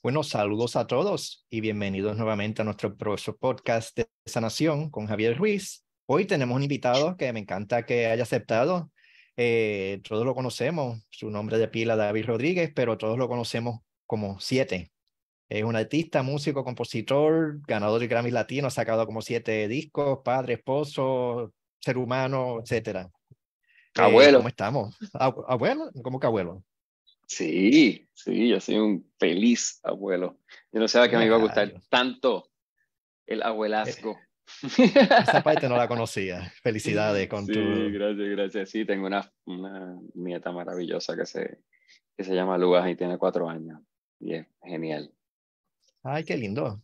Bueno, saludos a todos y bienvenidos nuevamente a nuestro próximo podcast de sanación con Javier Ruiz. Hoy tenemos un invitado que me encanta que haya aceptado. Eh, todos lo conocemos, su nombre de pila David Rodríguez, pero todos lo conocemos como Siete. Es un artista, músico, compositor, ganador de Grammy Latino, ha sacado como siete discos, padre, esposo, ser humano, etcétera. Eh, abuelo. ¿Cómo estamos? ¿Abuelo? ¿Cómo que abuelo? Sí, sí, yo soy un feliz abuelo. Yo no sabía que me iba a gustar tanto el abuelazgo. Esa parte no la conocía. Felicidades con sí, tu... gracias, gracias. Sí, tengo una, una nieta maravillosa que se, que se llama Luas y tiene cuatro años. Y es genial. Ay, qué lindo.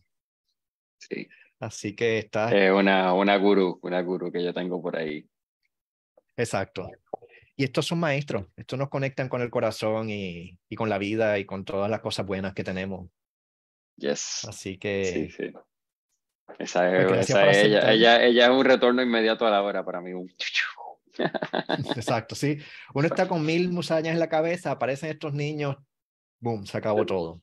Sí. Así que está... Es una, una gurú, una gurú que yo tengo por ahí. Exacto. Y estos son maestros, estos nos conectan con el corazón y, y con la vida y con todas las cosas buenas que tenemos. Yes. Así que... Sí, sí. Esa es, esa es ella, ella, ella es un retorno inmediato a la hora para mí. Exacto, sí. Uno está con mil musañas en la cabeza, aparecen estos niños, boom, se acabó todo.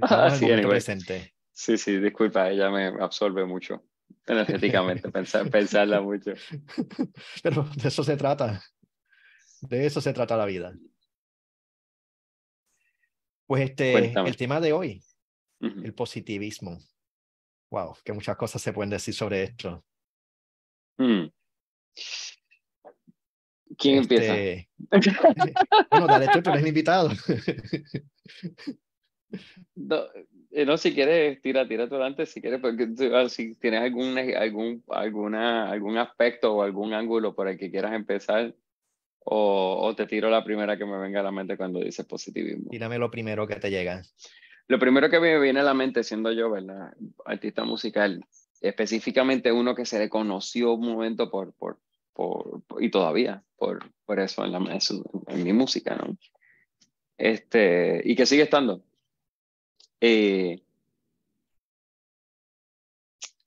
Ah, sí, anyway. presente. sí, sí, disculpa, ella me absorbe mucho energéticamente, pensar, pensarla mucho. Pero de eso se trata. De eso se trata la vida. Pues este, Cuéntame. el tema de hoy, Ujú. el positivismo. Wow, que muchas cosas se pueden decir sobre esto. Hmm. ¿Quién empieza? Este, bueno, dale tú, tú eres el invitado. No, eh, no, si quieres, tira, tira tú adelante, si quieres, porque ah, si tienes algún, algún, alguna, algún aspecto o algún ángulo por el que quieras empezar, o, o te tiro la primera que me venga a la mente cuando dices positivismo. Tírame lo primero que te llega. Lo primero que me viene a la mente, siendo yo, ¿verdad? Artista musical, específicamente uno que se le conoció un momento por, por, por, por- y todavía, por, por eso en, la, en, su- en mi música, ¿no? Este, y que sigue estando. Eh,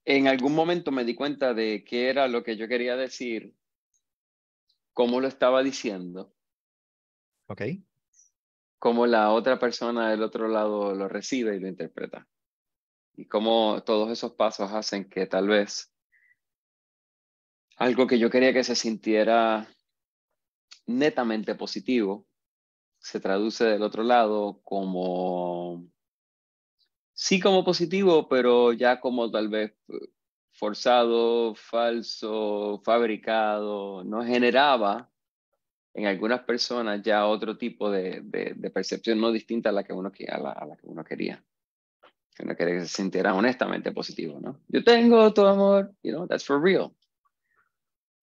en algún momento me di cuenta de qué era lo que yo quería decir, cómo lo estaba diciendo, ¿Ok? cómo la otra persona del otro lado lo recibe y lo interpreta. Y cómo todos esos pasos hacen que tal vez algo que yo quería que se sintiera netamente positivo se traduce del otro lado como, sí como positivo, pero ya como tal vez forzado, falso, fabricado, no generaba en algunas personas ya otro tipo de, de, de percepción no distinta a la que uno, a la, a la que uno quería. Que uno quería que se sintiera honestamente positivo, ¿no? Yo tengo tu amor, you know, that's for real.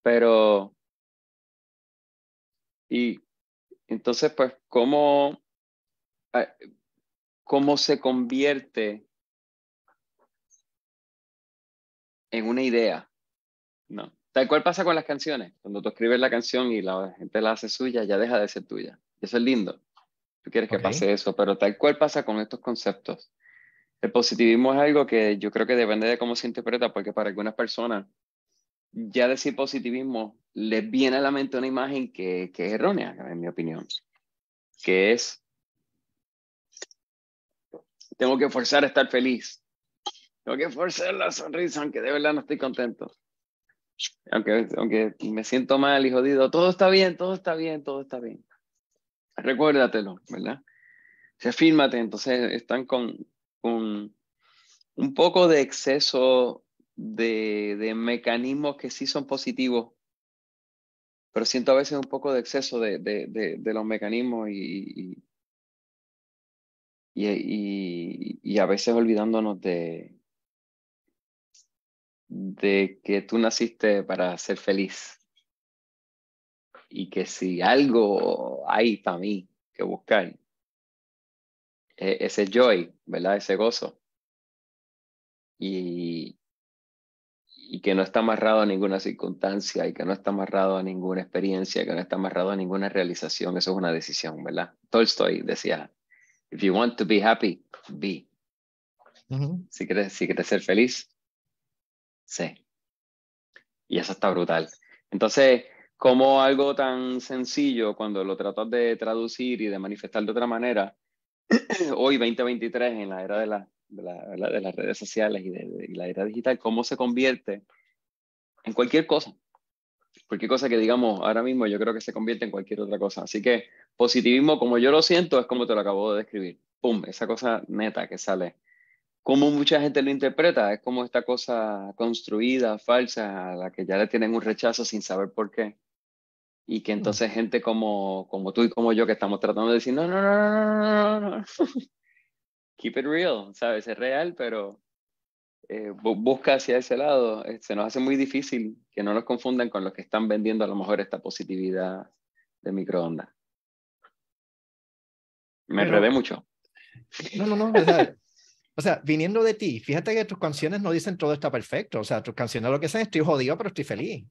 Pero, y entonces, pues, ¿cómo, eh, cómo se convierte en una idea? No. Tal cual pasa con las canciones. Cuando tú escribes la canción y la gente la hace suya, ya deja de ser tuya. Eso es lindo. Tú quieres que pase eso, pero tal cual pasa con estos conceptos. El positivismo es algo que yo creo que depende de cómo se interpreta, porque para algunas personas ya decir positivismo les viene a la mente una imagen que, que es errónea, en mi opinión, que es, tengo que forzar a estar feliz, tengo que forzar la sonrisa, aunque de verdad no estoy contento. Aunque, aunque me siento mal y jodido, todo está bien, todo está bien, todo está bien. Recuérdatelo, ¿verdad? Refírmate, entonces están con, con un poco de exceso de, de mecanismos que sí son positivos, pero siento a veces un poco de exceso de, de, de los mecanismos y, y, y, y a veces olvidándonos de, de que tú naciste para ser feliz y que si algo hay para mí que buscar, e- ese joy, ¿verdad? Ese gozo. Y, y que no está amarrado a ninguna circunstancia y que no está amarrado a ninguna experiencia, que no está amarrado a ninguna realización. Eso es una decisión, ¿verdad? Tolstoy decía, if you want to be happy, be. Si quieres, si quieres ser feliz, sé. Y eso está brutal. Entonces, como algo tan sencillo, cuando lo tratas de traducir y de manifestar de otra manera, hoy 2023 en la era de las redes sociales y de, la era digital, cómo se convierte en cualquier cosa. Cualquier cosa que digamos ahora mismo, yo creo que se convierte en cualquier otra cosa. Así que positivismo, como yo lo siento, es como te lo acabo de describir. ¡Pum! Esa cosa neta que sale. Como mucha gente lo interpreta, es como esta cosa construida, falsa, a la que ya le tienen un rechazo sin saber por qué y que mm. entonces gente como, como tú y como yo que estamos tratando de decir, no, no, no, no, no, no, keep it real, ¿sabes? Es real, pero eh, busca hacia ese lado. Eh, se nos hace muy difícil que no nos confundan con los que están vendiendo a lo mejor esta positividad de microondas. Me enredé mucho. No, no, no, verdad. O sea, viniendo de ti, fíjate que tus canciones no dicen todo está perfecto. O sea, tus canciones lo que dicen estoy jodido, pero estoy feliz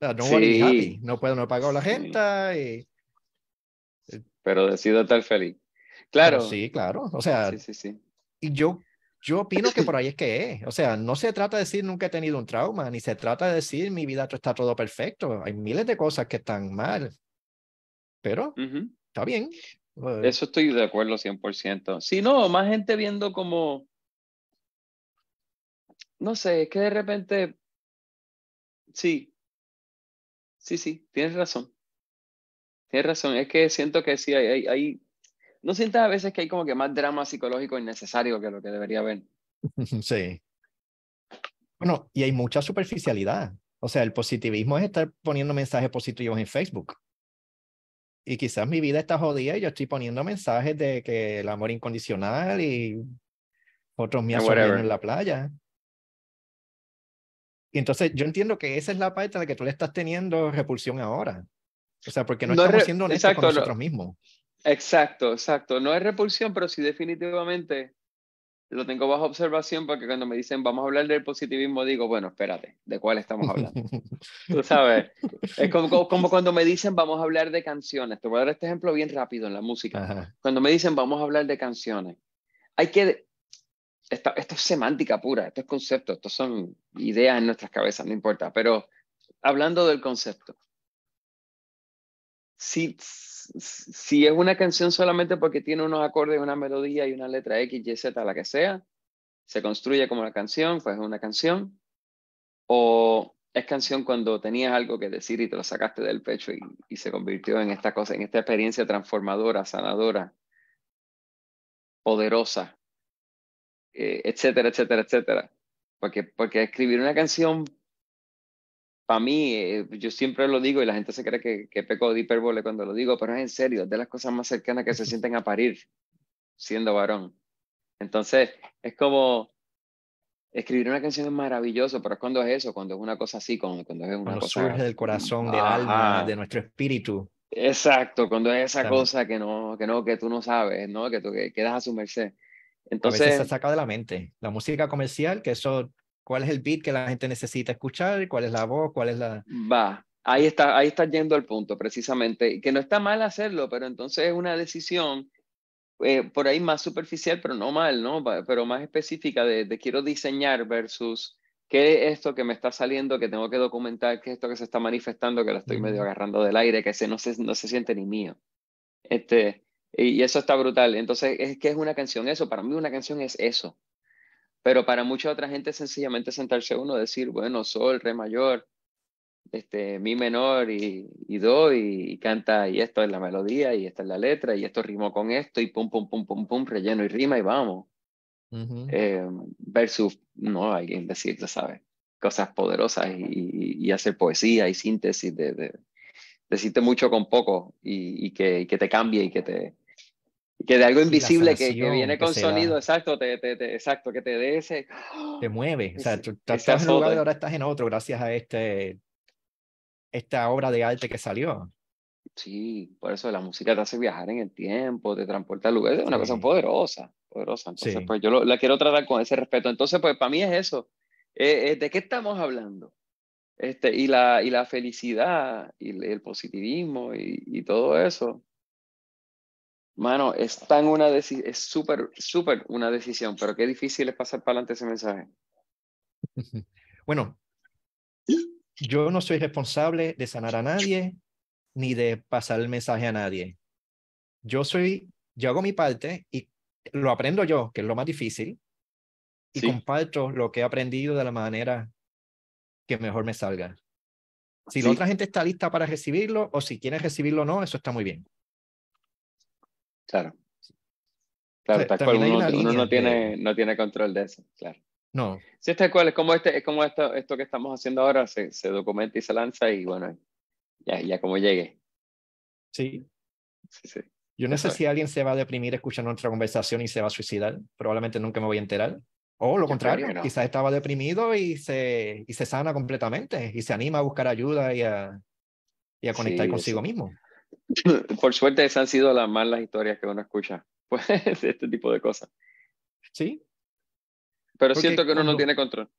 no No puedo, no pago la gente. Y... Pero decido estar feliz. Claro. sí, claro. O sea, sí, sí, y yo, yo opino que por ahí es que es. O sea, no se trata de decir nunca he tenido un trauma, ni se trata de decir mi vida está todo perfecto. Hay miles de cosas que están mal. Pero está bien. Eso estoy de acuerdo 100%. Si no, más gente viendo como, no sé, es que de repente, sí, Sí, sí, tienes razón. Tienes razón. Es que siento que sí, hay, hay, ¿No sientes a veces que hay como que más drama psicológico innecesario que lo que debería haber? Sí. Bueno, y hay mucha superficialidad. O sea, el positivismo es estar poniendo mensajes positivos en Facebook. Y quizás mi vida está jodida y yo estoy poniendo mensajes de que el amor incondicional y otros míos en la playa. Y entonces yo entiendo que esa es la parte en la que tú le estás teniendo repulsión ahora. O sea, porque no, estamos siendo honestos con nosotros mismos. Exacto, exacto. No es repulsión, pero sí definitivamente lo tengo bajo observación porque cuando me dicen vamos a hablar del positivismo, digo, bueno, espérate, ¿de cuál estamos hablando? Tú sabes, es como, como, cuando me dicen vamos a hablar de canciones. Te voy a dar este ejemplo bien rápido en la música. Cuando me dicen vamos a hablar de canciones, hay que esto, es semántica pura, esto es concepto, estos son ideas en nuestras cabezas, no importa, pero hablando del concepto, si, si es una canción solamente porque tiene unos acordes, una melodía y una letra X, Y, Z, la que sea, se construye como una canción, pues es una canción, o es canción cuando tenías algo que decir y te lo sacaste del pecho y, y se convirtió en esta cosa, en esta experiencia transformadora, sanadora, poderosa, eh, etcétera, etcétera, etcétera. Porque, porque escribir una canción, para mí, eh, yo siempre lo digo y la gente se cree que, que peco de hipérbole cuando lo digo, pero es en serio, es de las cosas más cercanas que se sienten a parir siendo varón. Entonces, es como, escribir una canción es maravilloso, pero es cuando es eso, cuando es una cosa así, cuando, cuando es una cuando cosa... surge del corazón, del alma, de nuestro espíritu. Exacto, cuando es esa cosa que no, que no, que tú no sabes, ¿no? Que tú que quedas a su merced. Entonces, a veces se saca de la mente. La música comercial, que eso, ¿cuál es el beat que la gente necesita escuchar? ¿Cuál es la voz? ¿Cuál es la...? Va, ahí está, ahí está yendo al punto, precisamente. Que no está mal hacerlo, pero entonces es una decisión eh, por ahí más superficial, pero no mal, ¿no? Pero más específica de, de, quiero diseñar versus qué es esto que me está saliendo, que tengo que documentar, qué es esto que se está manifestando, que lo estoy medio agarrando del aire, que se, no, se, no se siente ni mío. Este, y eso está brutal. Entonces, es que es una canción eso. Para mí una canción es eso. Pero para mucha otra gente sencillamente sentarse uno decir, bueno, sol, re mayor, este, mi menor y, y do y, canta y esto es la melodía y esta es la letra y esto rimó con esto y pum, pum, pum, pum, pum, relleno y rima y vamos. Eh, versus, no, alguien decir, ¿sabes? Cosas poderosas y, y, hacer poesía y síntesis de, de, decirte mucho con poco y, y, que, y que te cambie y que te, que de algo invisible que, que, viene con sonido, exacto, te, te, te, exacto, que te dé ese... Te mueve, o sea, tú estás en un lugar y ahora estás en otro gracias a este, esta obra de arte que salió. Sí, por eso la música te hace viajar en el tiempo, te transporta a lugares, es una cosa poderosa, poderosa. Entonces, pues yo la quiero tratar con ese respeto. Entonces, pues para mí es eso. Eh, eh, ¿De qué estamos hablando? Este, y, la, y la felicidad y el positivismo y, y todo eso Mano, es tan una decisión, es súper, súper una decisión, pero qué difícil es pasar para adelante ese mensaje. Bueno, yo no soy responsable de sanar a nadie ni de pasar el mensaje a nadie. Yo soy yo hago mi parte y lo aprendo yo, que es lo más difícil, y comparto lo que he aprendido de la manera que mejor me salga. Si la otra gente está lista para recibirlo o si quiere recibirlo o no, eso está muy bien. Claro. Claro, tal cual uno, no, tiene, no tiene control de eso, claro. No. Sí, tal cual, es como, este, es como esto, esto que estamos haciendo ahora, se, se documenta y se lanza y bueno, ya, ya como llegue. Sí. Sí, sí. Yo no sé si alguien se va a deprimir escuchando nuestra conversación y se va a suicidar. Probablemente nunca me voy a enterar. O lo contrario, quizás estaba deprimido y se, y se sana completamente y se anima a buscar ayuda y a, y a conectar consigo mismo. Por suerte, esas han sido las malas historias que uno escucha, pues, de este tipo de cosas. Sí. Pero siento que uno no tiene control.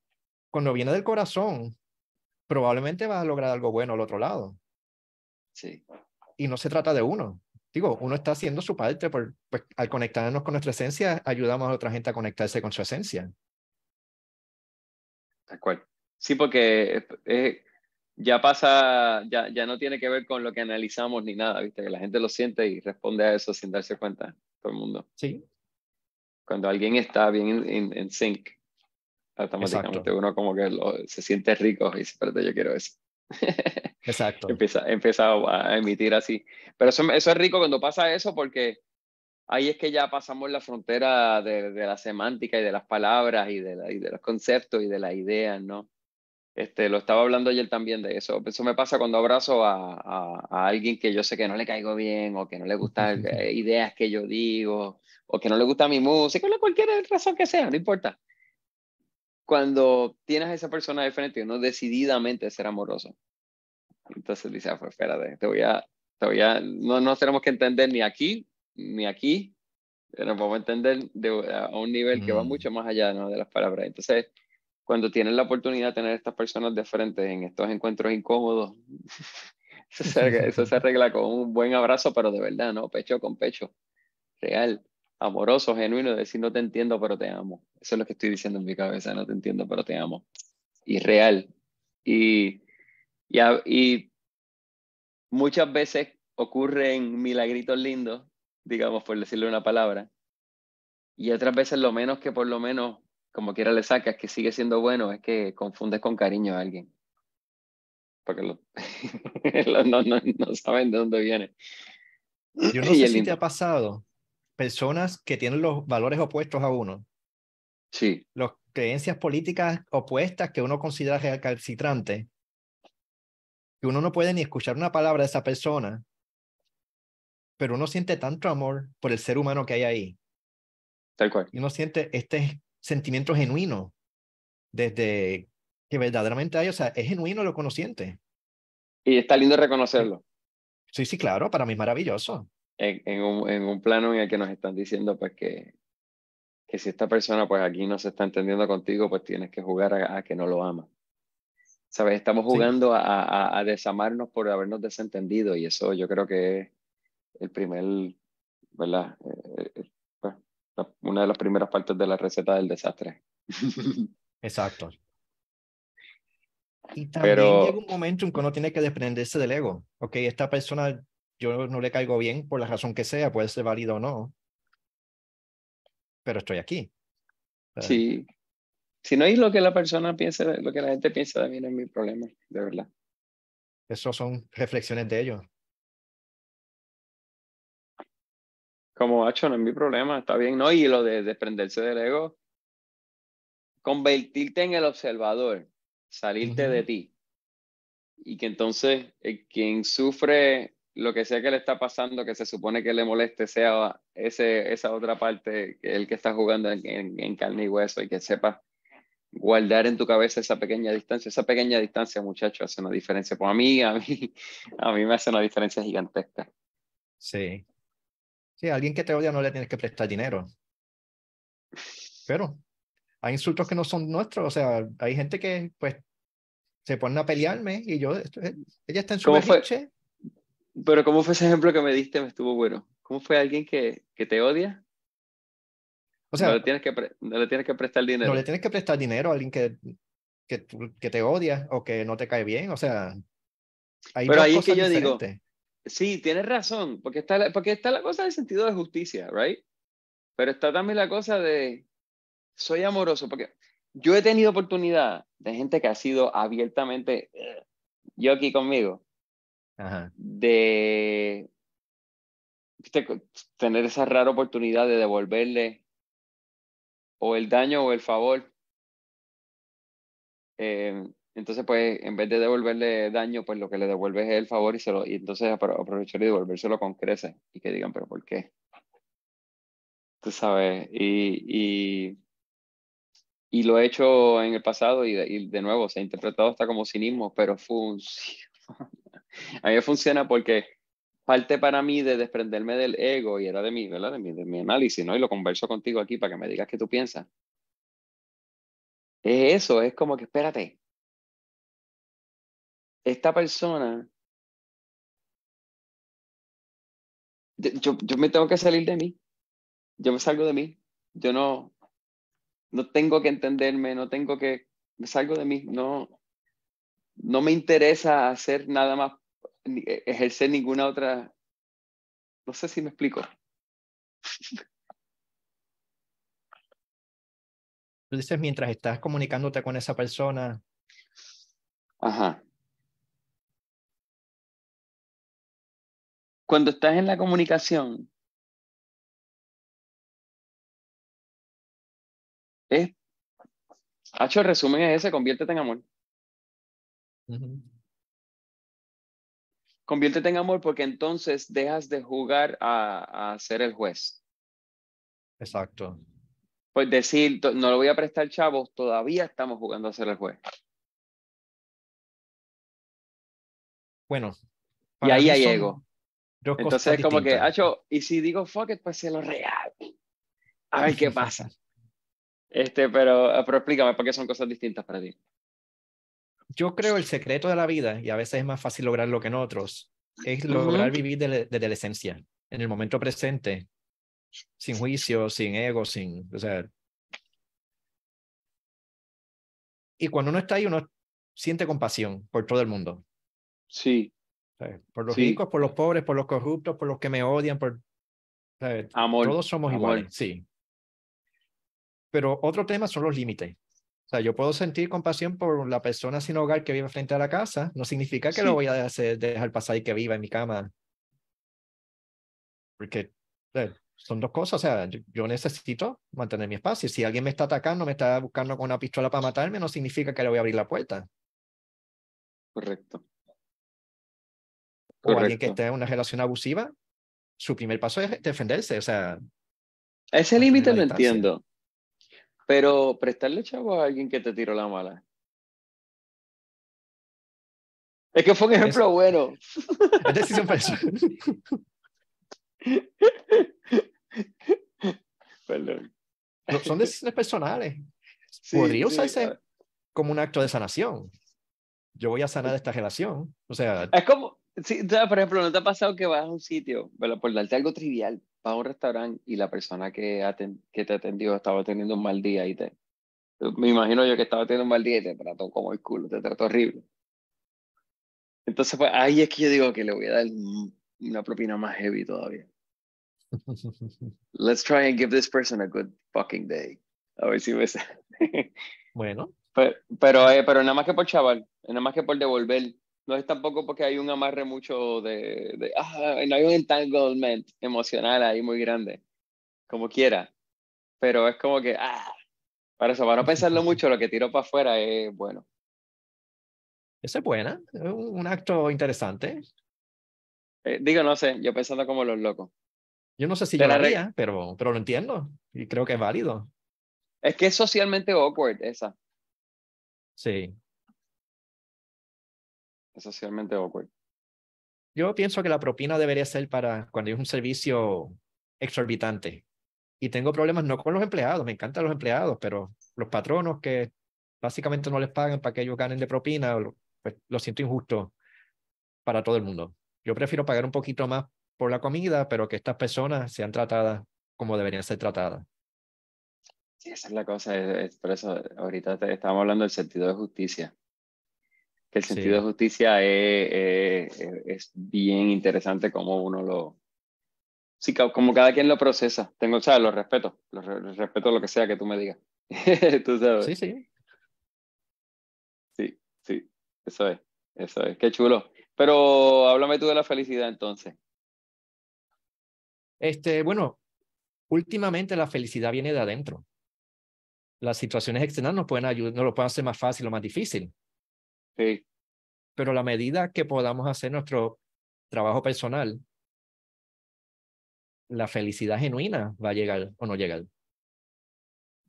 Cuando viene del corazón, probablemente vas a lograr algo bueno al otro lado. Sí. Y no se trata de uno. Digo, uno está haciendo su parte, por, pues al conectarnos con nuestra esencia, ayudamos a otra gente a conectarse con su esencia. De acuerdo. Sí, porque ya pasa, ya, ya no tiene que ver con lo que analizamos ni nada, ¿viste? Que la gente lo siente y responde a eso sin darse cuenta, todo el mundo. Sí. Cuando alguien está bien en, sync, automáticamente uno como que se siente rico y dice, espérate, yo quiero eso. Exacto. empieza, empieza a emitir así. Pero eso, eso es rico cuando pasa eso porque ahí es que ya pasamos la frontera de, de la semántica y de las palabras y de, la, y de los conceptos y de las ideas, ¿no? Este, lo estaba hablando ayer también de eso. Eso me pasa cuando abrazo a, a, alguien que yo sé que no le caigo bien o que no le gustan eh, ideas que yo digo o que no le gusta mi música o cualquier razón que sea, no importa. Cuando tienes a esa persona de frente, uno decididamente ser amoroso. Entonces dice, ah, pues espérate, te voy a, te voy a, no nos tenemos que entender ni aquí, ni aquí, nos vamos a entender de, a un nivel que va mm. mucho más allá ¿no? de las palabras. Entonces, cuando tienes la oportunidad de tener estas personas de frente en estos encuentros incómodos, eso, se arregla, con un buen abrazo, pero de verdad, ¿no? Pecho con pecho, real, amoroso, genuino, decir no te entiendo, pero te amo. Eso es lo que estoy diciendo en mi cabeza, no te entiendo, pero te amo. Y real. Y muchas veces ocurren milagritos lindos, digamos, por decirle una palabra, y otras veces lo menos que por lo menos como quiera le sacas, que sigue siendo bueno, es que confundes con cariño a alguien. Porque no, no, no, saben de dónde viene. Yo no sé si te ha pasado personas que tienen los valores opuestos a uno. Sí. Las creencias políticas opuestas que uno considera recalcitrante. Que uno no puede ni escuchar una palabra de esa persona. Pero uno siente tanto amor por el ser humano que hay ahí. Tal cual. Y uno siente este sentimiento genuino, desde que verdaderamente hay, o sea, es genuino lo siente. Y está lindo reconocerlo. Sí, sí, claro, para mí es maravilloso. En, en, un, en un plano en el que nos están diciendo pues que, que si esta persona pues aquí no se está entendiendo contigo, pues tienes que jugar a, que no lo ama. ¿Sabes? Estamos jugando a, a, a, desamarnos por habernos desentendido y eso yo creo que es el primer, ¿verdad? Eh, eh, una de las primeras partes de la receta del desastre. Exacto. Y también llega un momento en que uno tiene que desprenderse del ego. Ok, esta persona yo no le caigo bien por la razón que sea, puede ser válido o no, pero estoy aquí. Sí. Si no hay lo que la persona piensa, lo que la gente piensa de mí no es mi problema, de verdad. Eso son reflexiones de ellos. Como hecho, no es mi problema, está bien, ¿no? Y lo de desprenderse del ego, convertirte en el observador, salirte de ti. Y que entonces eh, quien sufre lo que sea que le está pasando, que se supone que le moleste, sea ese, esa otra parte, el que está jugando en, en, carne y hueso y que sepa guardar en tu cabeza esa pequeña distancia. Esa pequeña distancia, muchachos, hace una diferencia. Pues a mí, a mí, a mí me hace una diferencia gigantesca. Sí, Sí, a alguien que te odia no le tienes que prestar dinero. Pero hay insultos que no son nuestros, o sea, hay gente que pues se ponen a pelearme y yo, ella está en su? Pero ¿cómo fue ese ejemplo que me diste? Me estuvo bueno. ¿Cómo fue alguien que, que te odia? O sea, no le, tienes que no le tienes que prestar dinero. No le tienes que prestar dinero a alguien que, que, que te odia o que no te cae bien, o sea, hay Pero ahí es que yo digo, sí, tienes razón, porque está, la, porque está la cosa del sentido de justicia, ¿right? Pero está también la cosa de soy amoroso, porque yo he tenido oportunidad de gente que ha sido abiertamente, eh, yo aquí conmigo, de tener esa rara oportunidad de devolverle o el daño o el favor. Eh, entonces, pues, en vez de devolverle daño, pues lo que le devuelve es el favor y, se lo, y entonces aprovechar y devolvérselo con creces y que digan, pero ¿por qué? Tú sabes, y, y, y lo he hecho en el pasado y de, y de, nuevo se ha interpretado hasta como cinismo, pero funciona. A mí funciona porque parte para mí de desprenderme del ego y era de mi, ¿verdad? De mi, de mi análisis, ¿no? Y lo converso contigo aquí para que me digas qué tú piensas. Es eso, es como que espérate. Esta persona, yo, yo me tengo que salir de mí. Yo me salgo de mí. Yo no, no tengo que entenderme, no tengo que, me salgo de mí. No, no me interesa hacer nada más, e, ejercer ninguna otra, no sé si me explico. Tú dices mientras estás comunicándote con esa persona. Ajá. Cuando estás en la comunicación, es, hecho el resumen es ese, conviértete en amor. Conviértete en amor porque entonces dejas de jugar a, a ser el juez. Exacto. Pues decir, no lo voy a prestar chavos, todavía estamos jugando a ser el juez. Bueno. Y ahí hay ego. Entonces es como que, Hacho, y si digo fuck it, pues se lo real. A ver qué pasa. este, pero, pero explícame por qué son cosas distintas para ti yo creo el secreto de la vida, y a veces es más fácil lograrlo que en otros, es lograr vivir desde la esencia, en el momento presente, sin juicio, sin ego, sin, o sea... Y cuando uno está ahí, uno siente compasión por todo el mundo. Sí. Por los ricos, por los pobres, por los corruptos, por los que me odian, por... Amor. Todos somos iguales, sí. Pero otro tema son los límites. O sea, yo puedo sentir compasión por la persona sin hogar que vive frente a la casa. No significa que lo voy a hacer, dejar pasar y que viva en mi cama. Porque son dos cosas. O sea, yo, necesito mantener mi espacio. Si alguien me está atacando, me está buscando con una pistola para matarme, no significa que le voy a abrir la puerta. Correcto. O alguien que esté en una relación abusiva, su primer paso es defenderse. O sea, ese límite lo entiendo. Pero prestarle chavo a alguien que te tiró la mala. Es que fue un ejemplo bueno. Es decisión personal. Perdón. son decisiones personales. Podría usarse como un acto de sanación. Yo voy a sanar esta relación. O sea. Es como, sí, por ejemplo, ¿no te ha pasado que vas a un sitio, por darte algo trivial, vas a un restaurante y la persona que, que te atendió estaba teniendo un mal día y te... Me imagino yo que estaba teniendo un mal día y te trató como el culo, te trató horrible. Entonces, pues ahí es que yo digo que le voy a dar una propina más heavy todavía. Let's try and give this person a good fucking day. A ver si me Bueno. Pero, pero, eh, pero, nada más que por chaval, nada más que por devolver no es tampoco porque hay un amarre mucho de, de ah, no hay un entanglement emocional ahí muy grande, como quiera, pero es como que, ah, para eso, para no pensarlo mucho, lo que tiro para afuera es bueno. Esa es buena, es un acto interesante. Eh, digo, no sé, yo pensando como los locos. Yo no sé si yo lo haría, pero, pero lo entiendo y creo que es válido. Es que es socialmente awkward esa. Sí, socialmente awkward. Yo pienso que la propina debería ser para cuando hay un servicio exorbitante. Y tengo problemas no con los empleados, me encantan los empleados, pero los patronos que básicamente no les pagan para que ellos ganen de propina, pues lo siento injusto para todo el mundo. Yo prefiero pagar un poquito más por la comida, pero que estas personas sean tratadas como deberían ser tratadas. Sí, esa es la cosa, es, por eso ahorita estamos hablando del sentido de justicia. Que el sentido de justicia es, es, bien interesante como uno lo... Sí, como cada quien lo procesa. Tengo, o sea, lo respeto, lo, respeto lo que sea que tú me digas. tú sabes. Sí, sí. Sí, sí, eso es, eso es. Qué chulo. Pero háblame tú de la felicidad entonces. Este, bueno, últimamente la felicidad viene de adentro. Las situaciones externas nos pueden ayudar, nos lo pueden hacer más fácil o más difícil. Sí. Pero a la medida que podamos hacer nuestro trabajo personal, la felicidad genuina va a llegar o no llegar.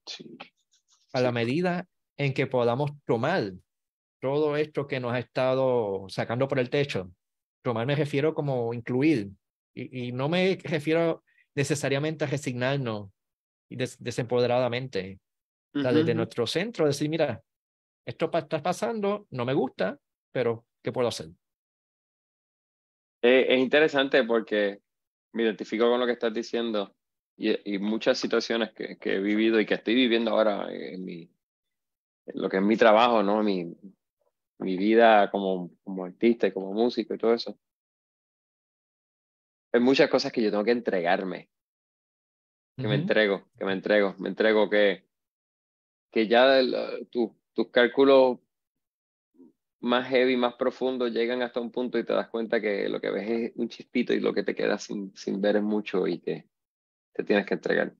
Sí. A la medida en que podamos tomar todo esto que nos ha estado sacando por el techo, tomar me refiero como incluir, y, no me refiero necesariamente a resignarnos y desempoderadamente. desde nuestro centro, decir, mira, esto está pasando, no me gusta, pero ¿qué puedo hacer? es interesante porque me identifico con lo que estás diciendo y, y muchas situaciones que, que, he vivido y que estoy viviendo ahora en, mi, lo que es mi trabajo, ¿no? Mi, mi vida como, como artista y como músico y todo eso hay muchas cosas que yo tengo que entregarme. Que me entrego, que me entrego, me entrego que, que ya tus cálculos más heavy, más profundos llegan hasta un punto y te das cuenta que lo que ves es un chispito y lo que te queda sin, sin ver es mucho y que te tienes que entregar.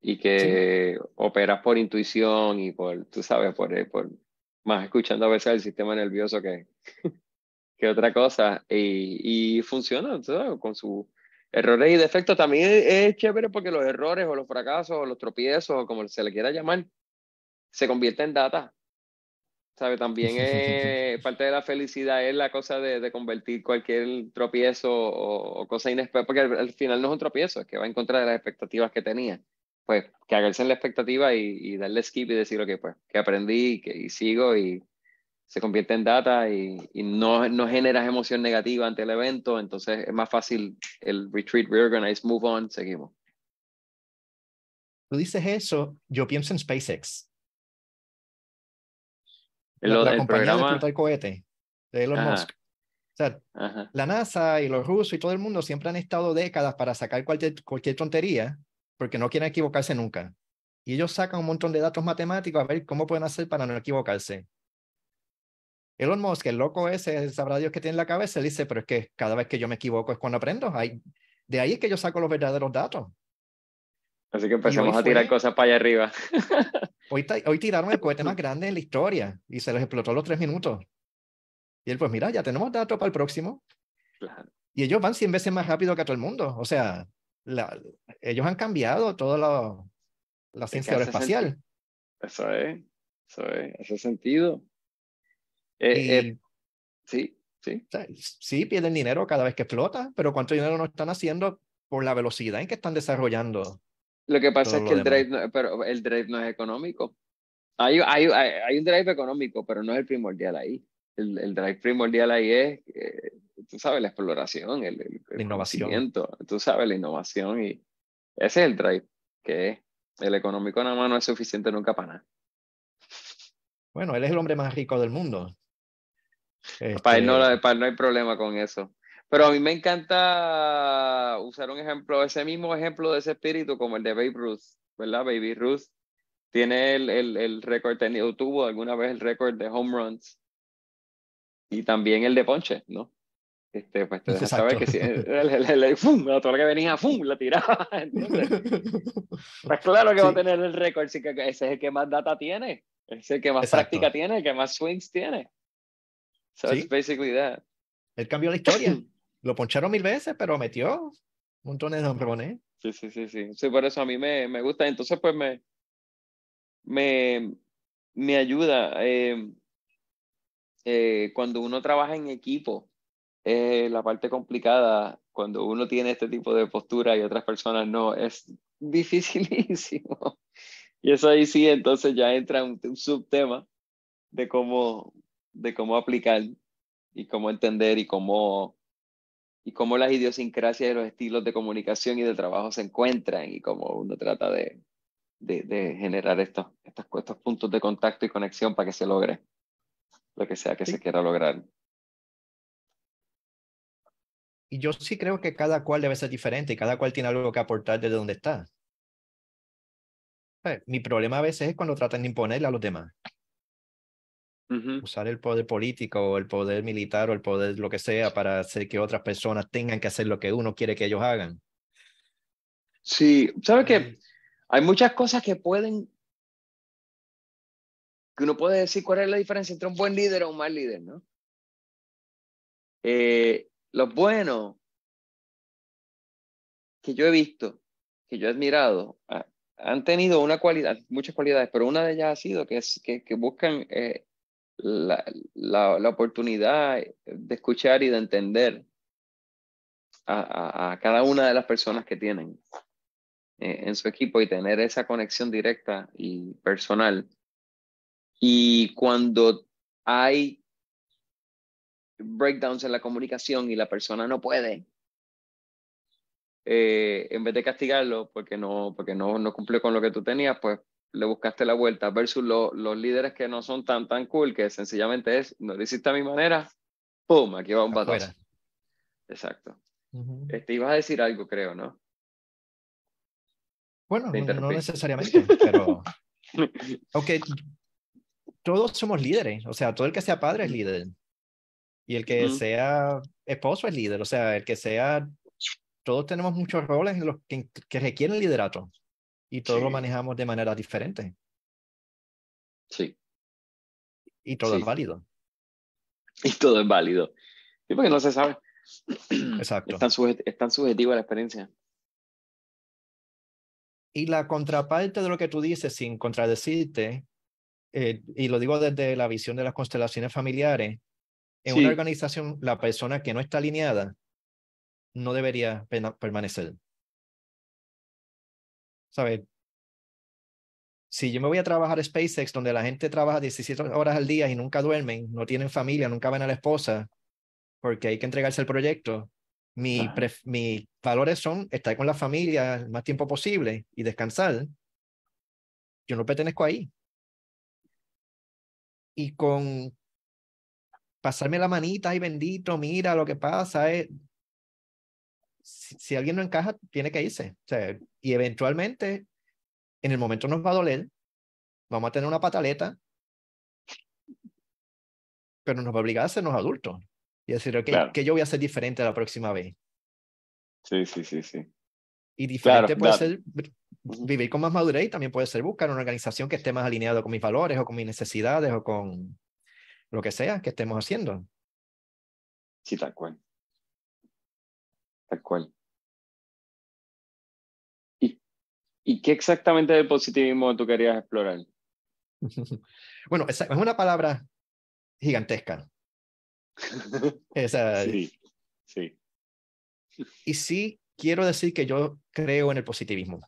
Y que operas por intuición y por, tú sabes, por, por más escuchando a veces el sistema nervioso que, que otra cosa. Y, y funciona con sus errores y defectos. También es, chévere porque los errores o los fracasos o los tropiezos o como se le quiera llamar, se convierten en data. ¿Sabe? También es parte de la felicidad es la cosa de, de convertir cualquier tropiezo o, cosa inesperada, porque al, final no es un tropiezo, es que va en contra de las expectativas que tenía. Pues que hagarse en la expectativa y, y darle skip y decir, ok, pues que aprendí que, y sigo y, se convierte en data y, y, no, no generas emoción negativa ante el evento, entonces es más fácil el retreat, reorganize, move on, seguimos. Tú dices eso, yo pienso en SpaceX. La, la compañía programa... de cohete de Elon Musk. O sea, la NASA y los rusos y todo el mundo siempre han estado décadas para sacar cualquier, cualquier tontería porque no quieren equivocarse nunca. Y ellos sacan un montón de datos matemáticos a ver cómo pueden hacer para no equivocarse. Elon Musk, el loco ese, sabrá Dios que tiene en la cabeza, él dice, pero es que cada vez que yo me equivoco es cuando aprendo. de ahí es que yo saco los verdaderos datos. Así que empezamos a tirar cosas para allá arriba. hoy, hoy tiraron el cohete más grande en la historia y se les explotó los tres minutos. Y él, pues mira, ya tenemos datos para el próximo. Y ellos van 100 veces más rápido que todo el mundo. O sea, ellos han cambiado toda la ciencia aeroespacial. Eso es, eso es, ese sentido. Eh, eh, sí, sí. sí, pierden dinero cada vez que explota, pero ¿cuánto dinero no están haciendo por la velocidad en que están desarrollando? Lo que pasa es que el drive, no, pero el drive no es económico. Hay, hay, hay, un drive económico, pero no es el primordial ahí. El, el drive primordial ahí es, eh, tú sabes, la exploración, el, el, la innovación. Tú sabes, la innovación y ese es el drive, que es el económico nada más no es suficiente nunca para nada. Bueno, él es el hombre más rico del mundo. Para, él no, este no hay problema con eso. Pero a mí me encanta usar un ejemplo, ese mismo ejemplo de ese espíritu como el de Babe Ruth, ¿verdad? Baby Ruth tiene el, el, el récord, tuvo alguna vez el récord de home runs y también el de ponche, ¿no? Este, pues te deja saber que si, le, ¡fum! todo lo que venía, ¡fum! la tiraba. pues claro que va a tener el récord, sí que ese es el que más data tiene, es el que más práctica tiene, el que más swings tiene. So ¿Sí? basically that. Él cambió la historia. Lo poncharon mil veces, pero metió montones de hombrones. Sí, sí, sí, sí. Sí, por eso a mí me, me gusta. Entonces, pues me, me, me ayuda. Eh, eh, cuando uno trabaja en equipo, eh, la parte complicada, cuando uno tiene este tipo de postura y otras personas no, es dificilísimo. Y eso ahí sí, entonces ya entra un, un subtema de cómo, de cómo aplicar y cómo entender y cómo, y cómo las idiosincrasias y los estilos de comunicación y de trabajo se encuentran y cómo uno trata de, de, de generar estos, estos, estos puntos de contacto y conexión para que se logre. lo que sea que se quiera lograr. Y yo sí creo que cada cual debe ser diferente y cada cual tiene algo que aportar desde donde está. Eh, mi problema a veces es cuando tratan de imponerle a los demás. Usar el poder político o el poder militar o el poder lo que sea para hacer que otras personas tengan que hacer lo que uno quiere que ellos hagan. Sí, ¿sabes qué? Hay muchas cosas que pueden, que uno puede decir cuál es la diferencia entre un buen líder o un mal líder, ¿no? Eh, los buenos que yo he visto, que yo he admirado, han tenido una cualidad, muchas cualidades, pero una de ellas ha sido que, es, que, que buscan eh, la, la, la, oportunidad de escuchar y de entender a, a, cada una de las personas que tienen eh, en su equipo y tener esa conexión directa y personal. Y cuando hay breakdowns en la comunicación y la persona no puede, eh, en vez de castigarlo porque no, porque no, no cumplió con lo que tú tenías, pues le buscaste la vuelta versus los líderes que no son tan, tan cool, que sencillamente es, no lo hiciste a mi manera, ¡pum! Aquí va un batazo. Exacto. este, ibas a decir algo, creo, ¿no? Bueno, no, necesariamente, pero... Aunque todos somos líderes, o sea, todo el que sea padre es líder. Y el que sea esposo es líder, o sea, el que sea todos tenemos muchos roles en los que, que requieren liderato y todos lo manejamos de manera diferente. Sí. Y todo es válido. Y todo es válido. Sí, porque no se sabe. Exacto. Es tan, es tan subjetiva la experiencia. Y la contraparte de lo que tú dices, sin contradecirte, eh, y lo digo desde la visión de las constelaciones familiares, en una organización, la persona que no está alineada no debería permanecer. ¿Sabes? Si yo me voy a trabajar a SpaceX, donde la gente trabaja 17 horas al día y nunca duermen, no tienen familia, nunca ven a la esposa, porque hay que entregarse el proyecto, mi mis valores son estar con la familia el más tiempo posible y descansar. Yo no pertenezco ahí. Y con pasarme la manita y bendito, mira lo que pasa, es, si, alguien no encaja, tiene que irse. O sea, y eventualmente, en el momento nos va a doler, vamos a tener una pataleta, pero nos va a obligar a sernos adultos y decir, ok, que yo voy a hacer diferente la próxima vez. Sí, sí, sí, sí. Y diferente puede ser vivir con más madurez y también puede ser buscar una organización que esté más alineado con mis valores o con mis necesidades o con lo que sea que estemos haciendo. Sí, tal cual. Tal cual. ¿Y, ¿Y qué exactamente de positivismo tú querías explorar? bueno, es, una palabra gigantesca. Esa, sí, sí. Y sí quiero decir que yo creo en el positivismo.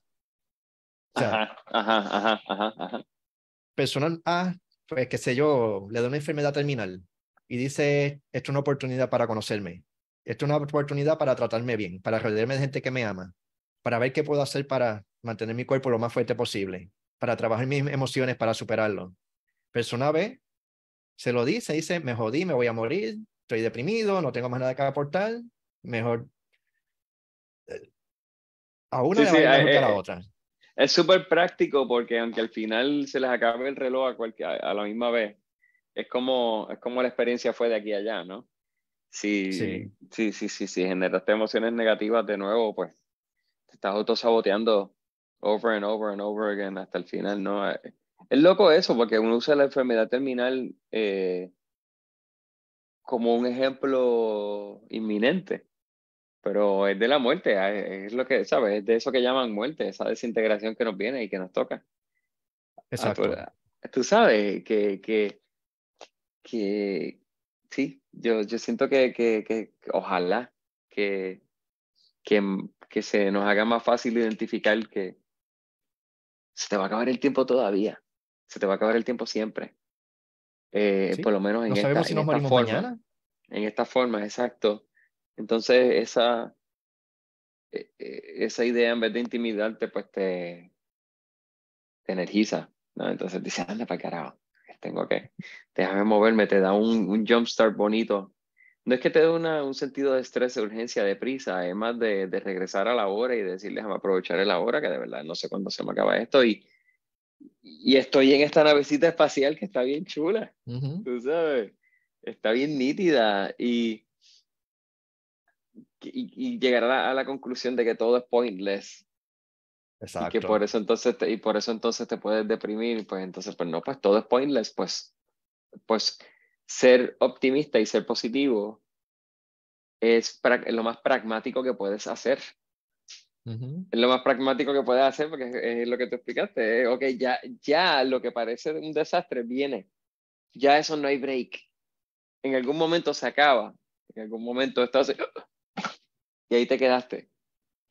ajá, ajá, ajá, ajá, Personal A, pues qué sé yo, le da una enfermedad terminal y dice, esto es una oportunidad para conocerme. Esto es una oportunidad para tratarme bien, para rodearme de gente que me ama, para ver qué puedo hacer para mantener mi cuerpo lo más fuerte posible, para trabajar mis emociones para superarlo. Persona B se lo dice, dice, me jodí, me voy a morir, estoy deprimido, no tengo más nada que aportar, mejor eh, a una sí, a la eh, otra. Es súper práctico porque aunque al final se les acabe el reloj a, cualquier, a la misma vez, es como, es como la experiencia fue de aquí a allá, ¿no? Sí, sí, sí, sí, sí, sí, generaste emociones negativas de nuevo, pues te estás autosaboteando over and over and over again hasta el final, ¿no? Eh, es loco eso, porque uno usa la enfermedad terminal eh, como un ejemplo inminente, pero es de la muerte, ah, es lo que, ¿sabes? Es de eso que llaman muerte, esa desintegración que nos viene y que nos toca. Ah, Exacto. tú, sabes que, que, que, sí, yo, yo siento que, que, que ojalá que, que, que se nos haga más fácil identificar que se te va a acabar el tiempo todavía, se te va a acabar el tiempo siempre. Eh, por lo menos en, esta, si en esta forma. En esta forma, exacto. Entonces, esa, e, e, esa idea en vez de intimidarte, pues te, te energiza. ¿no? Entonces dices, anda para carajo, tengo que, déjame moverme, te da un, un jump start bonito. No es que te dé un sentido de estrés, de urgencia, de prisa, es más de, de regresar a la hora y decirle, déjame aprovechar la hora, que de verdad no sé cuándo se me acaba esto. Y, y estoy en esta navecita espacial que está bien chula, tú sabes, está bien nítida y, y, y llegar a la, conclusión de que todo es pointless. Exacto. Y que por eso entonces te, y por eso entonces te puedes deprimir, pues entonces pues no, pues todo es pointless, pues pues ser optimista y ser positivo es lo más pragmático que puedes hacer. Es lo más pragmático que puedes hacer porque es, lo que te explicaste. ok, ya, ya lo que parece un desastre viene. Ya eso no hay break. En algún momento se acaba. En algún momento estás y ahí te quedaste.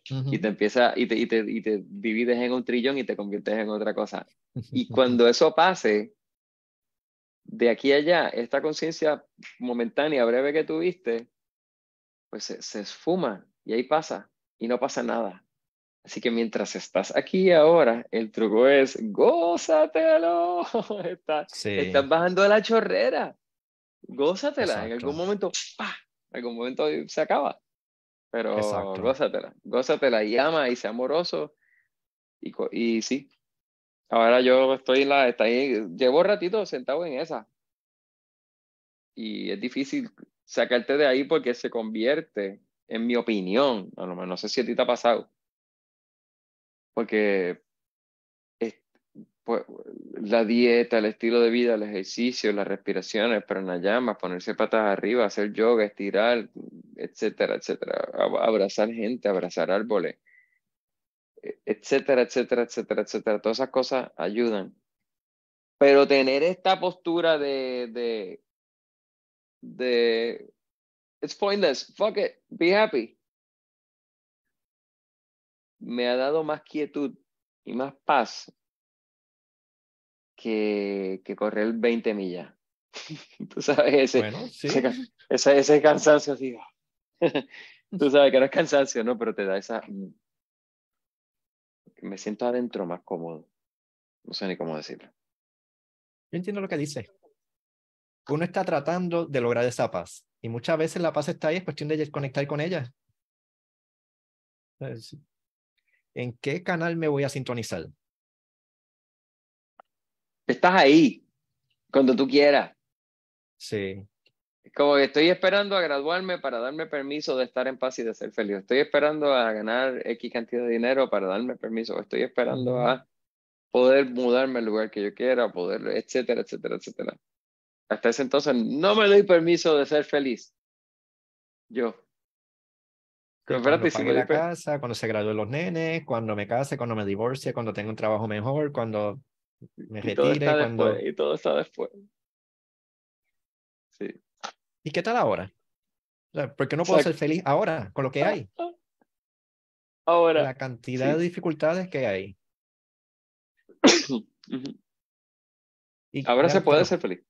Y te empieza y te, y, te, y te divides en un trillón y te conviertes en otra cosa. Y cuando eso pase, de aquí a allá, esta conciencia momentánea, breve que tuviste, pues se, esfuma y ahí pasa y no pasa nada. Así que mientras estás aquí ahora, el truco es gózatelo. estás, estás bajando la chorrera. Gózatela. En algún momento, ¡pah! En algún momento se acaba. Pero gózatela. Gózatela y ama y sea amoroso. Y, y sí, Ahora yo estoy en la, está ahí, llevo ratito sentado en esa. Y es difícil sacarte de ahí porque se convierte, en mi opinión, a lo no sé si a ti te ha pasado, porque pues, la dieta, el estilo de vida, el ejercicio, las respiraciones, llama ponerse patas arriba, hacer yoga, estirar, etcétera, etcétera, abrazar gente, abrazar árboles, etcétera, etcétera, etcétera, etcétera. Todas esas cosas ayudan. Pero tener esta postura de, de, de, it's pointless, fuck it, be happy, me ha dado más quietud y más paz que, que correr 20 millas. Tú sabes, ese, ese, ese, cansancio así. Tú sabes que no es cansancio, ¿no? Pero te da esa, me siento adentro más cómodo. No sé ni cómo decirlo. Yo entiendo lo que dice. Uno está tratando de lograr esa paz y muchas veces la paz está ahí, es cuestión de conectar con ella. ¿En qué canal me voy a sintonizar? Estás ahí, cuando tú quieras. Sí. Como que estoy esperando a graduarme para darme permiso de estar en paz y de ser feliz. Estoy esperando a ganar X cantidad de dinero para darme permiso. Estoy esperando a poder mudarme al lugar que yo quiera, poder, etcétera, etcétera, etcétera. Hasta ese entonces no me doy permiso de ser feliz. Yo. cuando pague la casa, cuando se gradúen los nenes, cuando me case, cuando me divorcie, cuando tenga un trabajo mejor, cuando me retire, cuando... y todo está después. Sí. ¿Y qué tal ahora? ¿Por qué no puedo ser feliz ahora con lo que hay? Ahora. La cantidad de dificultades que hay. y ahora se puede ser feliz.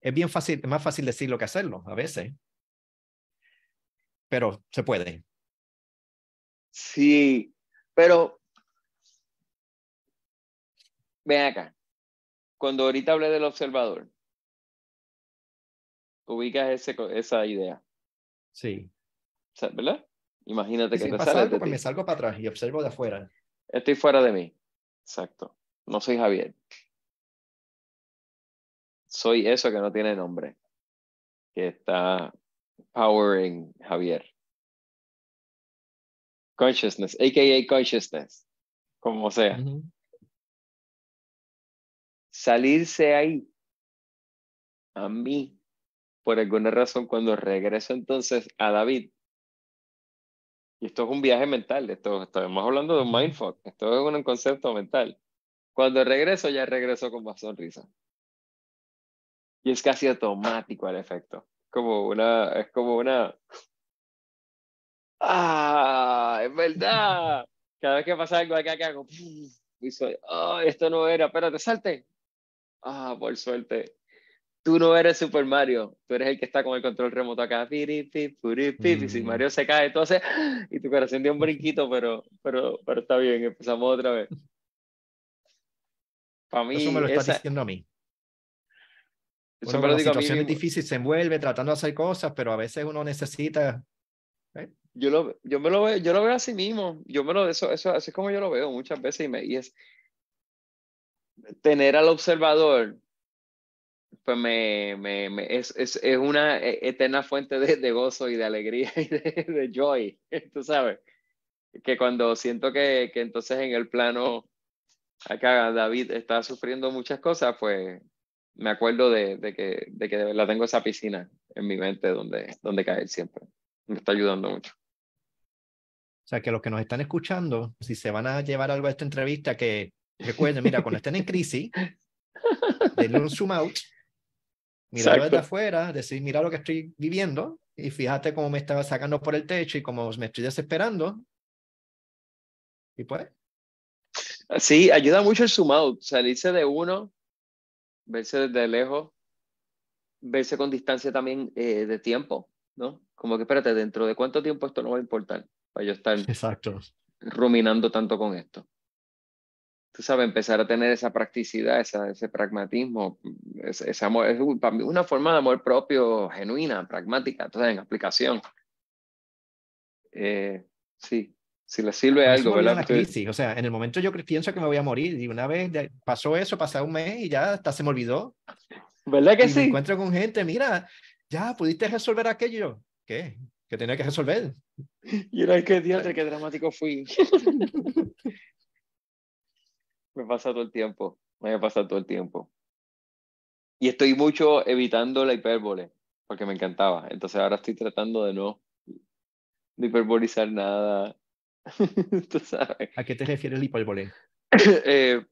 Es bien fácil, es más fácil decirlo que hacerlo a veces. Pero se puede. Sí, pero ven acá. Cuando ahorita hablé del observador, ubicas ese, esa idea. Sí. ¿Verdad? Imagínate que te sales pues me salgo para atrás y observo de afuera. Estoy fuera de mí. Exacto. No soy Javier. Soy eso que no tiene nombre. Que está powering Javier. Consciousness, aka consciousness. Como sea. Salirse ahí. A mí por alguna razón, cuando regreso entonces a David, y esto es un viaje mental, esto, estamos hablando de un mindfuck, esto es un concepto mental. Cuando regreso, ya regreso con más sonrisa. Y es casi automático el efecto. Como una, es como una. ¡Ah! ¡Es verdad! Cada vez que pasa algo acá, que hago. Y soy, esto no era, espérate, salte. ¡Ah! Por suerte, tú no eres Super Mario, tú eres el que está con el control remoto acá, y si mm. Mario se cae, entonces, y tu corazón dio un brinquito, pero, pero, pero está bien, empezamos otra vez. Para mí, Eso me lo estás diciendo a mí. Uno con las situaciones difíciles se envuelve tratando de hacer cosas, pero a veces uno necesita... ¿eh? Yo, lo, yo, me lo veo, yo lo veo así mismo. Yo me lo, eso, eso, así es como yo lo veo muchas veces y, me, y es tener al observador pues me, me, me es, es, es, una e, eterna fuente de, de, gozo y de alegría y de, de joy, tú sabes, que cuando siento que, que entonces en el plano acá David está sufriendo muchas cosas, pues me acuerdo de, de, que, de que de verdad tengo esa piscina en mi mente donde, donde caer siempre. Me está ayudando mucho. O sea, que los que nos están escuchando, si se van a llevar algo a esta entrevista, que recuerden, mira, cuando estén en crisis, denle un zoom out, mirarlo desde afuera, decir, mira lo que estoy viviendo y fíjate cómo me estaba sacando por el techo y cómo me estoy desesperando. Y pues. Sí, ayuda mucho el zoom out, salirse de uno verse desde lejos, verse con distancia también eh, de tiempo, ¿no? Como que espérate, dentro de cuánto tiempo esto no va a importar para yo estar Exacto. ruminando tanto con esto. Tú sabes, empezar a tener esa practicidad, esa, ese pragmatismo, ese, amor, es una forma de amor propio genuina, pragmática, entonces en aplicación. Eh, sí, si le sirve algo, ¿verdad? La crisis. O sea, en el momento yo pienso que me voy a morir y una vez pasó eso, pasó un mes y ya hasta se me olvidó. ¿Verdad que sí? Me encuentro con gente, mira, ya pudiste resolver aquello. ¿Qué? ¿Qué tenía que resolver? Y era que día qué dramático fui. me pasa todo el tiempo, me pasa todo el tiempo. Y estoy mucho evitando la hipérbole, porque me encantaba. Entonces ahora estoy tratando de no de hiperbolizar nada ¿A qué te refieres el hipérbole? Eh,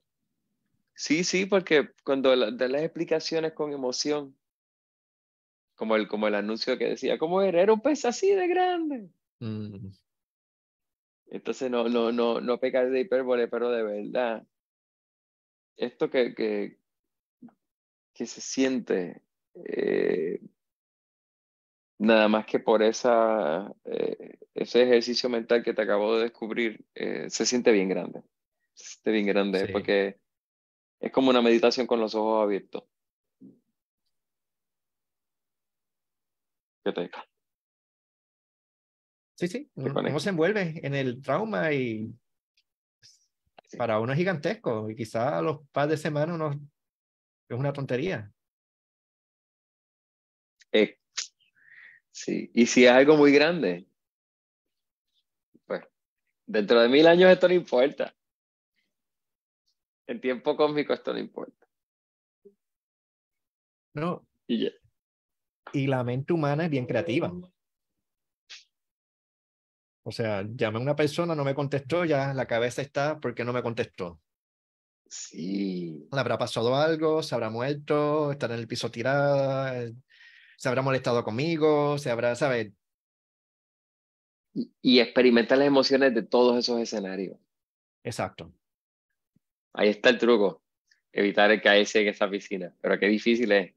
sí, sí, porque cuando das las explicaciones con emoción, como el, como el anuncio que decía, ¿cómo era? Era un pez así de grande. Mm. Entonces no, no, no, no pecar de hipérbole, pero de verdad, esto que, que, que se siente eh, nada más que por esa, eh, ese ejercicio mental que te acabo de descubrir, eh, se siente bien grande. Se siente bien grande porque es como una meditación con los ojos abiertos. ¿Qué te Sí, sí, uno se envuelve en el trauma y para uno es gigantesco y quizá a los par de semanas uno es una tontería. Eh, Sí, y si es algo muy grande, pues dentro de mil años esto no importa. En tiempo cósmico esto no importa. No. Y, y la mente humana es bien creativa. O sea, llamé a una persona, no me contestó, ya la cabeza está porque no me contestó. Sí. Le habrá pasado algo, se habrá muerto, estará en el piso tirada, se habrá molestado conmigo, se habrá, ¿sabes? Y, experimenta las emociones de todos esos escenarios. Exacto. Ahí está el truco. Evitar el caerse en esa piscina. Pero qué difícil es.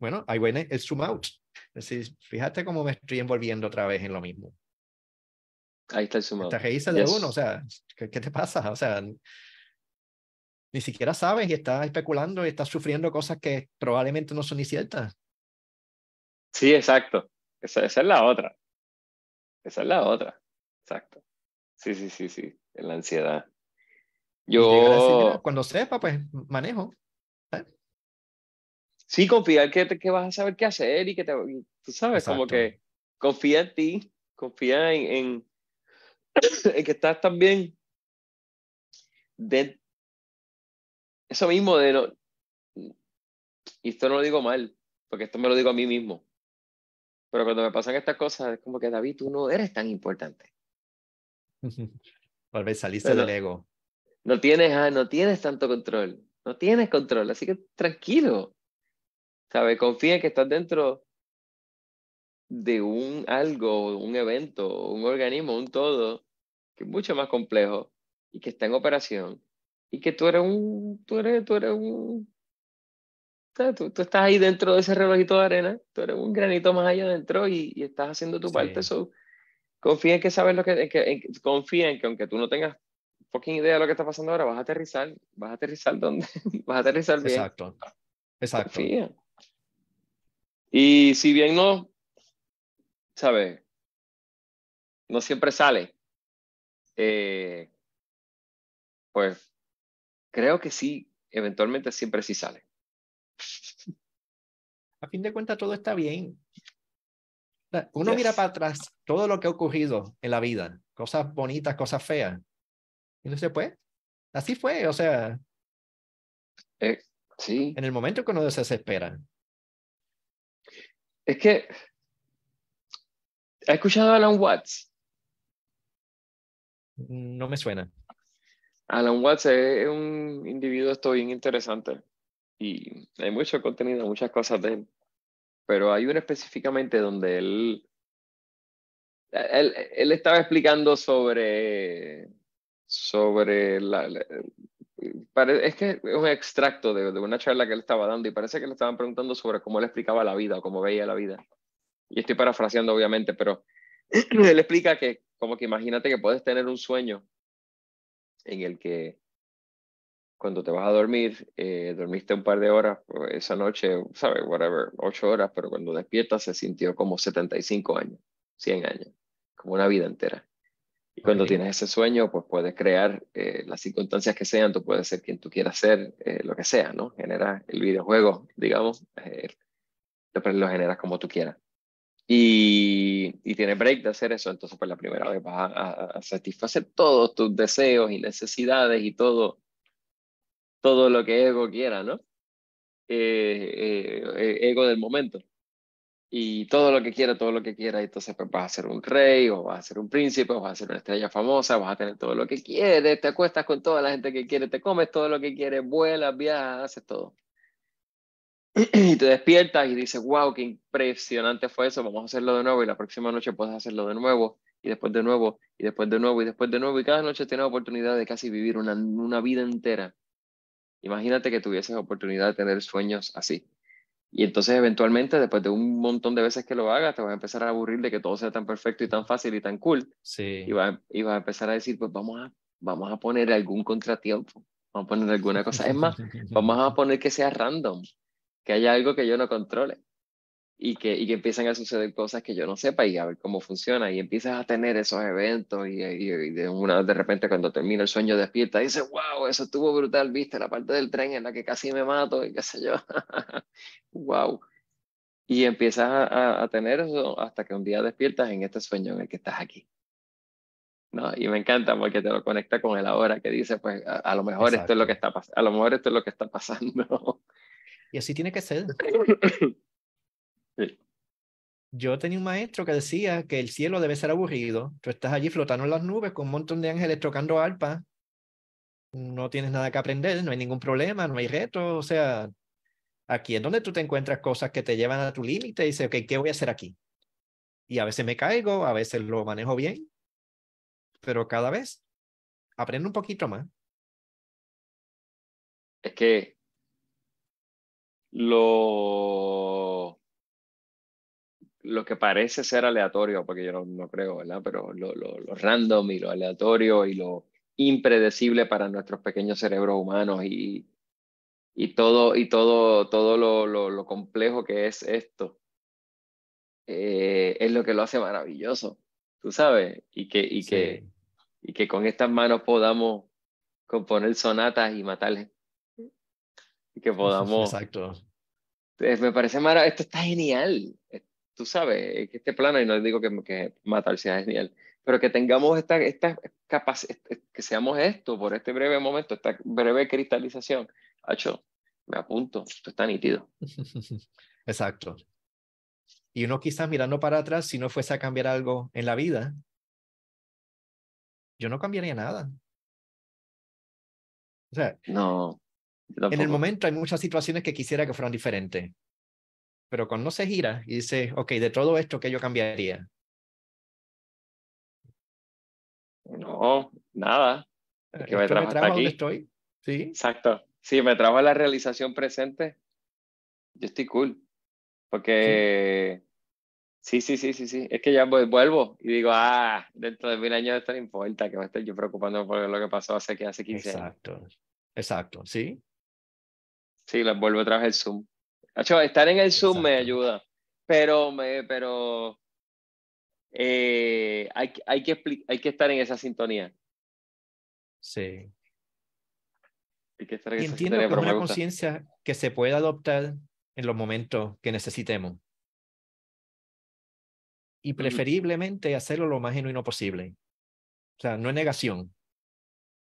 Bueno, ahí viene el zoom out. Es decir, fíjate cómo me estoy envolviendo otra vez en lo mismo. Ahí está el out. Te reíste de uno, o sea, ¿qué, ¿qué, te pasa? O sea, ni siquiera sabes y estás especulando y estás sufriendo cosas que probablemente no son ni ciertas. Sí, exacto. Esa, esa, es la otra. Esa es la otra. Exacto. Sí, sí, sí, sí. La ansiedad. Yo. cuando sepa, pues manejo. ¿eh? Sí, confiar que, que vas a saber qué hacer y que te. Tú sabes, como que confía en ti, confía en, en, en que estás también. De, eso mismo de no. Y esto no lo digo mal, porque esto me lo digo a mí mismo. Pero cuando me pasan estas cosas, es como que David, tú no eres tan importante. Tal vez saliste del ego. No tienes, ah, no tienes tanto control. No tienes control, así que tranquilo. ¿Sabes? Confía en que estás dentro de un algo, un evento, un organismo, un todo, que es mucho más complejo y que está en operación. Y que tú eres un, tú eres, tú eres un, Tú, tú, estás ahí dentro de ese relojito de arena, tú eres un granito más allá adentro y, y estás haciendo tu parte. confía en que sabes lo que, que confía en que aunque tú no tengas fucking idea de lo que está pasando ahora, vas a aterrizar, vas a aterrizar donde, vas a aterrizar bien. Exacto. Exacto. Confía. Y si bien no, ¿sabes? No siempre sale. Eh, pues creo que sí, eventualmente siempre sí sale. A fin de cuentas, todo está bien. Uno mira para atrás todo lo que ha ocurrido en la vida, cosas bonitas, cosas feas. Y no se puede. Así fue, o sea. Eh, sí. En el momento que uno se desespera. Es que. ¿Has escuchado a Alan Watts? No me suena. Alan Watts es un individuo esto bien interesante y hay mucho contenido, muchas cosas de él, pero hay uno específicamente donde él, él, él estaba explicando sobre, sobre la, es que es un extracto de, de, una charla que él estaba dando y parece que le estaban preguntando sobre cómo él explicaba la vida o cómo veía la vida. Y estoy parafraseando obviamente, pero él explica que como que imagínate que puedes tener un sueño en el que cuando te vas a dormir, eh, dormiste un par de horas pues, esa noche, ¿sabes? Whatever, ocho horas, pero cuando despiertas se sintió como 75 años, 100 años, como una vida entera. Y cuando tienes ese sueño, pues puedes crear eh, las circunstancias que sean, tú puedes ser quien tú quieras ser, eh, lo que sea, ¿no? Generar el videojuego, digamos, lo, lo generas como tú quieras y, tienes break de hacer eso, entonces pues la primera vez vas a, satisfacer todos tus deseos y necesidades y todo, todo lo que ego quiera, ¿no? Eh, eh, ego del momento. Y todo lo que quiera, todo lo que quiera, entonces pues vas a ser un rey, o vas a ser un príncipe, o vas a ser una estrella famosa, vas a tener todo lo que quieres, te acuestas con toda la gente que quiere, te comes todo lo que quieres, vuelas, viajas, haces todo. Y te despiertas y dices, wow, qué impresionante fue eso, vamos a hacerlo de nuevo y la próxima noche puedes hacerlo de nuevo y después de nuevo y después de nuevo y después de nuevo y cada noche tienes oportunidad de casi vivir una, una vida entera. Imagínate que tuvieses oportunidad de tener sueños así. Y entonces eventualmente, después de un montón de veces que lo hagas, te vas a empezar a aburrir de que todo sea tan perfecto y tan fácil y tan cool. Sí. Y vas, y vas a empezar a decir, pues vamos a, vamos a poner algún contratiempo, vamos a poner alguna cosa. Es más, vamos a poner que sea random que haya algo que yo no controle y que, y que empiezan a suceder cosas que yo no sepa y a ver cómo funciona y empiezas a tener esos eventos y, de una de repente cuando termina el sueño despierta y dices, wow, eso estuvo brutal, viste, la parte del tren en la que casi me mato y qué sé yo, wow. Y empiezas a, a, tener eso hasta que un día despiertas en este sueño en el que estás aquí. ¿no? Y me encanta porque te lo conecta con el ahora que dice, pues a, lo mejor esto es lo que está a lo mejor esto es lo que está pasando. Y así tiene que ser. Yo tenía un maestro que decía que el cielo debe ser aburrido. Tú estás allí flotando en las nubes con un montón de ángeles tocando arpa. No tienes nada que aprender, no hay ningún problema, no hay reto. O sea, aquí es donde tú te encuentras cosas que te llevan a tu límite y dices, ok, ¿qué voy a hacer aquí? Y a veces me caigo, a veces lo manejo bien, pero cada vez aprendo un poquito más. Es que lo, lo que parece ser aleatorio, porque yo no, creo, ¿verdad? Pero lo, lo, lo, random y lo aleatorio y lo impredecible para nuestros pequeños cerebros humanos y, y todo, y todo, todo lo, lo complejo que es esto, eh, es lo que lo hace maravilloso, tú sabes, y que, y, que, y que con estas manos podamos componer sonatas y matarles y que podamos... Exacto. Me parece maravilloso, esto está genial, tú sabes, que este plano, y no digo que, que matar sea genial, pero que tengamos esta, esta capacidad, que seamos esto por este breve momento, esta breve cristalización. Hacho, me apunto, esto está nítido. Exacto. Y uno quizás mirando para atrás, si no fuese a cambiar algo en la vida, yo no cambiaría nada. O sea, no. En el momento hay muchas situaciones que quisiera que fueran diferentes. Pero cuando se gira y dice, ok, de todo esto, ¿qué yo cambiaría? No, nada. que me trajo, hasta aquí. estoy. Sí. Exacto. Si me trajo a la realización presente, yo estoy cool. Porque sí, sí, sí, sí, sí. Es que ya vuelvo y digo, ah, dentro de mil años esto no importa, que me estoy yo preocupando por lo que pasó hace, hace 15 años. Exacto. Exacto, sí. Sí, les vuelvo a traer el Zoom. estar en el Zoom me ayuda. pero, me, pero eh, hay, hay, que hay que estar en esa sintonía. Sí. Hay que estar en Y esa entiendo sintonía, que es una conciencia que se puede adoptar en los momentos que necesitemos. Y preferiblemente hacerlo lo más genuino posible. O sea, no es negación.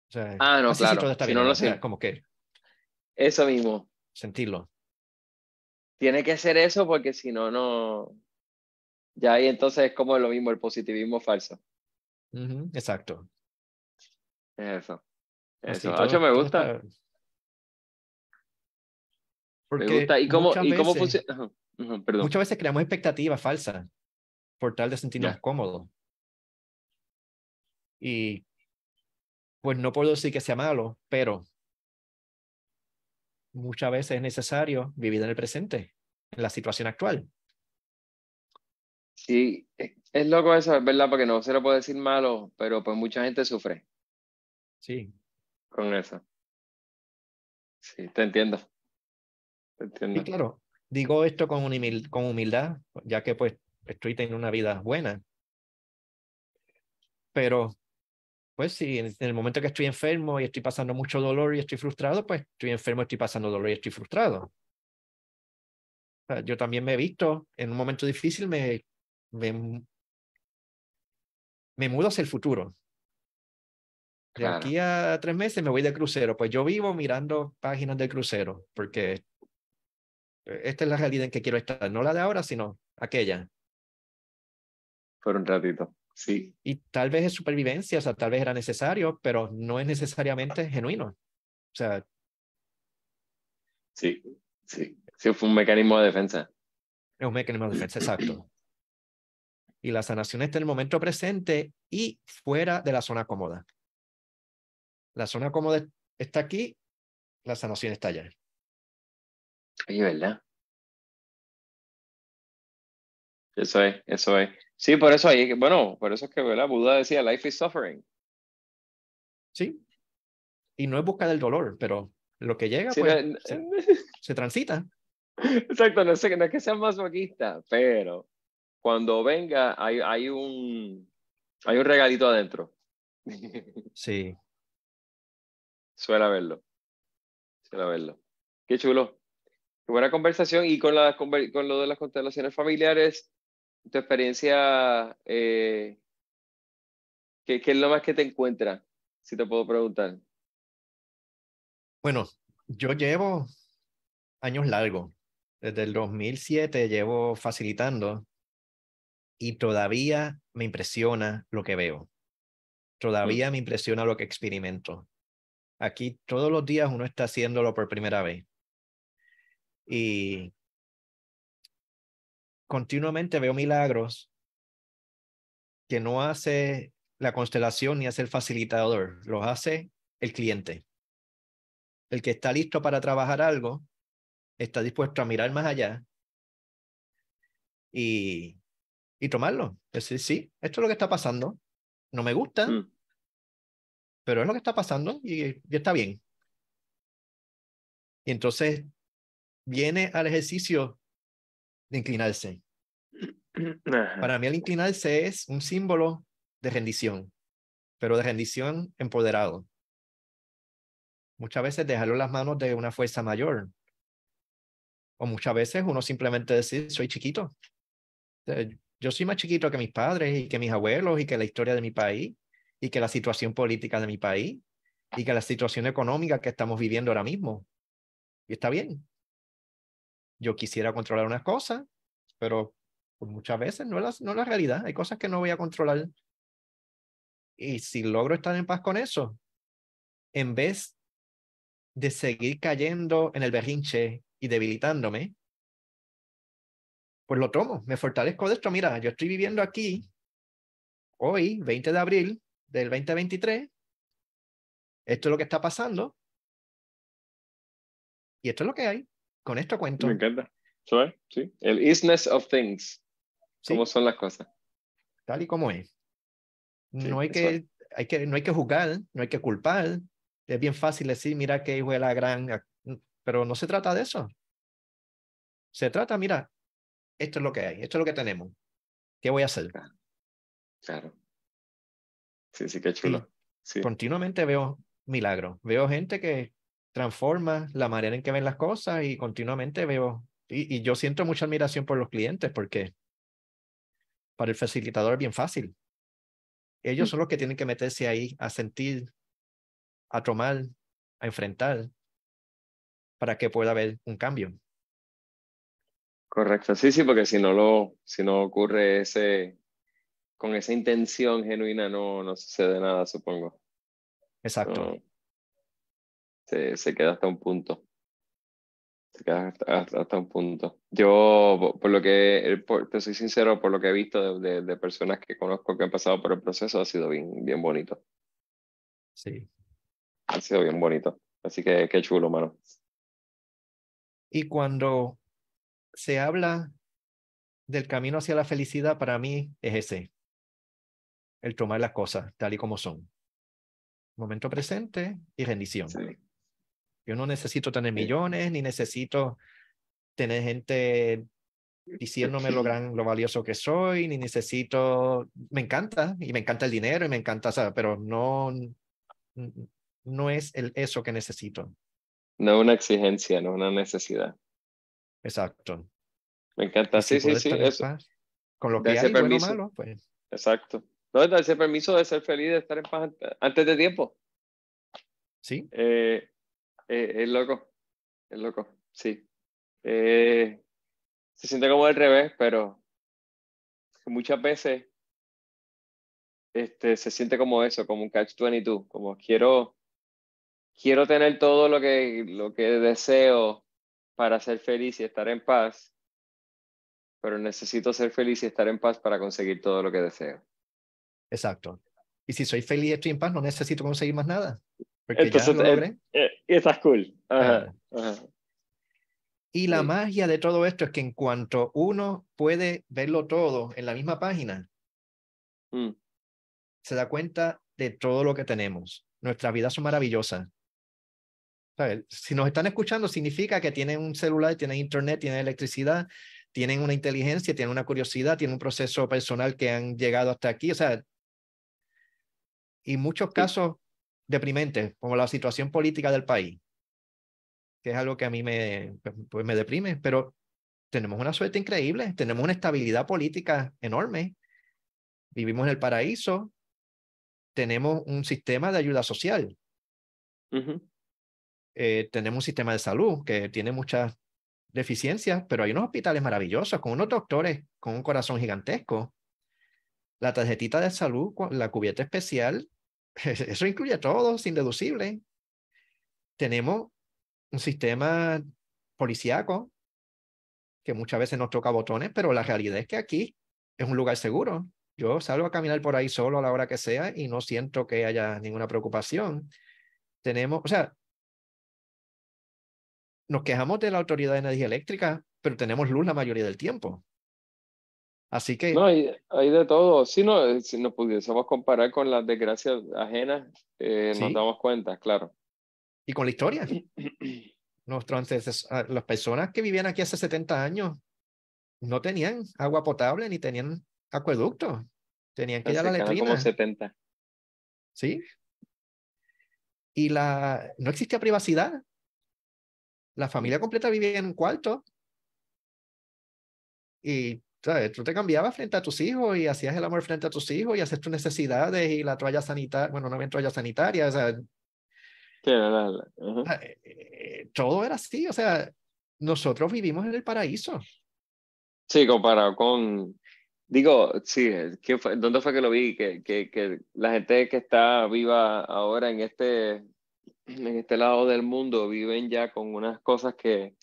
O sea, Ah, no, claro. Si no lo sé. como que Eso mismo. Sentirlo. Tiene que ser eso porque si no, no. Ya ahí entonces es como lo mismo, el positivismo falso. Ujú, Exacto. Eso. Eso. todo- me gusta. está- Me Porque gusta. ¿Y cómo, muchas y cómo veces- funciona? Perdón. Muchas veces creamos expectativas falsas por tal de sentirnos cómodos. Y pues no puedo decir que sea malo, pero muchas veces es necesario vivir en el presente, en la situación actual. Sí, es, loco eso, es verdad, porque no se lo puede decir malo, pero pues mucha gente sufre Sí. con eso. Sí, te entiendo. Te Y entiendo. claro, digo esto con, humil- con humildad, ya que pues estoy teniendo una vida buena. Pero, pues sí, en, el momento que estoy enfermo y estoy pasando mucho dolor y estoy frustrado, pues estoy enfermo, estoy pasando dolor y estoy frustrado. Yo también me he visto en un momento difícil, me, me, me mudo hacia el futuro. De Claro. aquí a tres meses me voy de crucero. Pues yo vivo mirando páginas del crucero, porque esta es la realidad en que quiero estar, no la de ahora, sino aquella. Por un ratito. Sí, Y tal vez es supervivencia, o sea, tal vez era necesario, pero no es necesariamente genuino. O sea, sí, sí. Sí, fue un mecanismo de defensa. es un mecanismo de defensa, exacto. Y la sanación está en el momento presente y fuera de la zona cómoda. La zona cómoda está aquí, la sanación está allá. Oye, ¿verdad? Eso es, eso es. Sí, por eso ahí, bueno, por eso es que, ¿verdad? Buda decía, life is suffering. ¿Sí? Y no es buscar el dolor, pero lo que llega, Sí, pues, no- se, se transita. Exacto, no, sé, no es que sea masoquista, pero cuando venga hay, hay, un, hay un regalito adentro. Sí. Suele haberlo. Suele haberlo. Qué chulo. Qué buena conversación. Y con, la, con lo de las constelaciones familiares, tu experiencia, eh, ¿qué, es lo más que te encuentra? Si te puedo preguntar. Bueno, yo llevo años largos. Desde el 2007 llevo facilitando y todavía me impresiona lo que veo. Todavía me impresiona lo que experimento. Aquí todos los días uno está haciéndolo por primera vez. Y continuamente veo milagros que no hace la constelación ni hace el facilitador, los hace el cliente. El que está listo para trabajar algo, está dispuesto a mirar más allá y, y tomarlo. Es decir, sí, esto es lo que está pasando. No me gusta, Mm, pero es lo que está pasando y, y está bien. Y entonces viene al ejercicio de inclinarse. Para mí el inclinarse es un símbolo de rendición, pero de rendición empoderado. Muchas veces dejarlo en las manos de una fuerza mayor. O muchas veces uno simplemente decir, soy chiquito. Yo soy más chiquito que mis padres y que mis abuelos y que la historia de mi país y que la situación política de mi país y que la situación económica que estamos viviendo ahora mismo. Y está bien. Yo quisiera controlar unas cosas, pero pues, muchas veces no es, la, no es la realidad. Hay cosas que no voy a controlar. Y si logro estar en paz con eso, en vez de seguir cayendo en el berrinche y debilitándome, pues lo tomo, me fortalezco de esto. Mira, yo estoy viviendo aquí hoy, 20 de abril del 2023. Esto es lo que está pasando. Y esto es lo que hay. Con esto cuento. Me encanta. ¿Sabes? Sí. El isness of things. ¿sí? ¿Cómo son las cosas? Tal y como es. Sí, No hay eso que, hay que, no hay que juzgar, no hay que culpar. Es bien fácil decir, mira qué hijo de la gran, pero no se trata de eso. Se trata, mira, esto es lo que hay, esto es lo que tenemos. ¿Qué voy a hacer? Claro. Sí, sí, qué chulo. Sí. Continuamente veo milagros. Veo gente que transforma la manera en que ven las cosas y continuamente veo, y, y yo siento mucha admiración por los clientes porque para el facilitador es bien fácil. Ellos son los que tienen que meterse ahí a sentir, a tomar, a enfrentar, para que pueda haber un cambio. Correcto, sí, sí, porque si no lo, si no ocurre ese, con esa intención genuina no, no sucede nada, supongo. Exacto. Se, se, queda hasta un punto. Se queda hasta, hasta, un punto. Yo, por lo que, por, te soy sincero, por lo que he visto de, de, de, personas que conozco que han pasado por el proceso, ha sido bien, bien bonito. Sí. Ha sido bien bonito. Así que qué chulo, mano. Y cuando se habla del camino hacia la felicidad, para mí es ese, el tomar las cosas tal y como son. Momento presente y rendición. Sí. Yo no necesito tener millones, ni necesito tener gente diciéndome lo gran, lo valioso que soy, ni necesito, me encanta, y me encanta el dinero, y me encanta, sea, pero no, no es el, eso que necesito. No una exigencia, no una necesidad. Exacto. Me encanta, sí, sí, sí. Eso. Con lo que hay, bueno malo, pues. Exacto. No, darse permiso de ser feliz, de estar en paz antes de tiempo. Sí. Eh, eh, es loco, es loco, sí. Eh, se siente como al revés, pero muchas veces este, se siente como eso, como un catch-22, como quiero, quiero tener todo lo que, lo que deseo para ser feliz y estar en paz, pero necesito ser feliz y estar en paz para conseguir todo lo que deseo. Exacto. Y si soy feliz y estoy en paz, no necesito conseguir más nada. Porque Entonces, ya lo logré. Eh, eh, cool. Ajá, ajá. Y la sí. magia de todo esto es que en cuanto uno puede verlo todo en la misma página, mm. se da cuenta de todo lo que tenemos. Nuestras vidas son maravillosas. ¿Sabes? Si nos están escuchando, significa que tienen un celular, tienen internet, tienen electricidad, tienen una inteligencia, tienen una curiosidad, tienen un proceso personal que han llegado hasta aquí. O sea, y muchos casos deprimentes, como la situación política del país, que es algo que a mí me, pues me deprime, pero tenemos una suerte increíble, tenemos una estabilidad política enorme, vivimos en el paraíso, tenemos un sistema de ayuda social, uh -huh. eh, tenemos un sistema de salud que tiene muchas deficiencias, pero hay unos hospitales maravillosos, con unos doctores con un corazón gigantesco. La tarjetita de salud, la cubierta especial, eso incluye todo, sin deducible. Tenemos un sistema policíaco que muchas veces nos toca botones, pero la realidad es que aquí es un lugar seguro. Yo salgo a caminar por ahí solo a la hora que sea y no siento que haya ninguna preocupación. Tenemos, o sea, nos quejamos de la Autoridad de Energía Eléctrica, pero tenemos luz la mayoría del tiempo. Así que... No, hay, hay de todo. Si, no, si nos pudiésemos comparar con las desgracias ajenas, eh, ¿Sí? nos damos cuenta, claro. Y con la historia. Nuestros, las personas que vivían aquí hace 70 años no tenían agua potable ni tenían acueducto. Tenían que ir a la letrina. como 70. Sí. Y la, no existía privacidad. La familia completa vivía en un cuarto. Y ¿sabes? tú te cambiabas frente a tus hijos y hacías el amor frente a tus hijos y haces tus necesidades y la toalla sanitaria, bueno, no había toalla sanitaria, o sea, Sí, la, la, uh -huh. eh, todo era así, o sea, nosotros vivimos en el paraíso. Sí, comparado con, digo, sí, ¿qué fue, ¿dónde fue que lo vi? Que, que, que la gente que está viva ahora en este, en este lado del mundo viven ya con unas cosas que,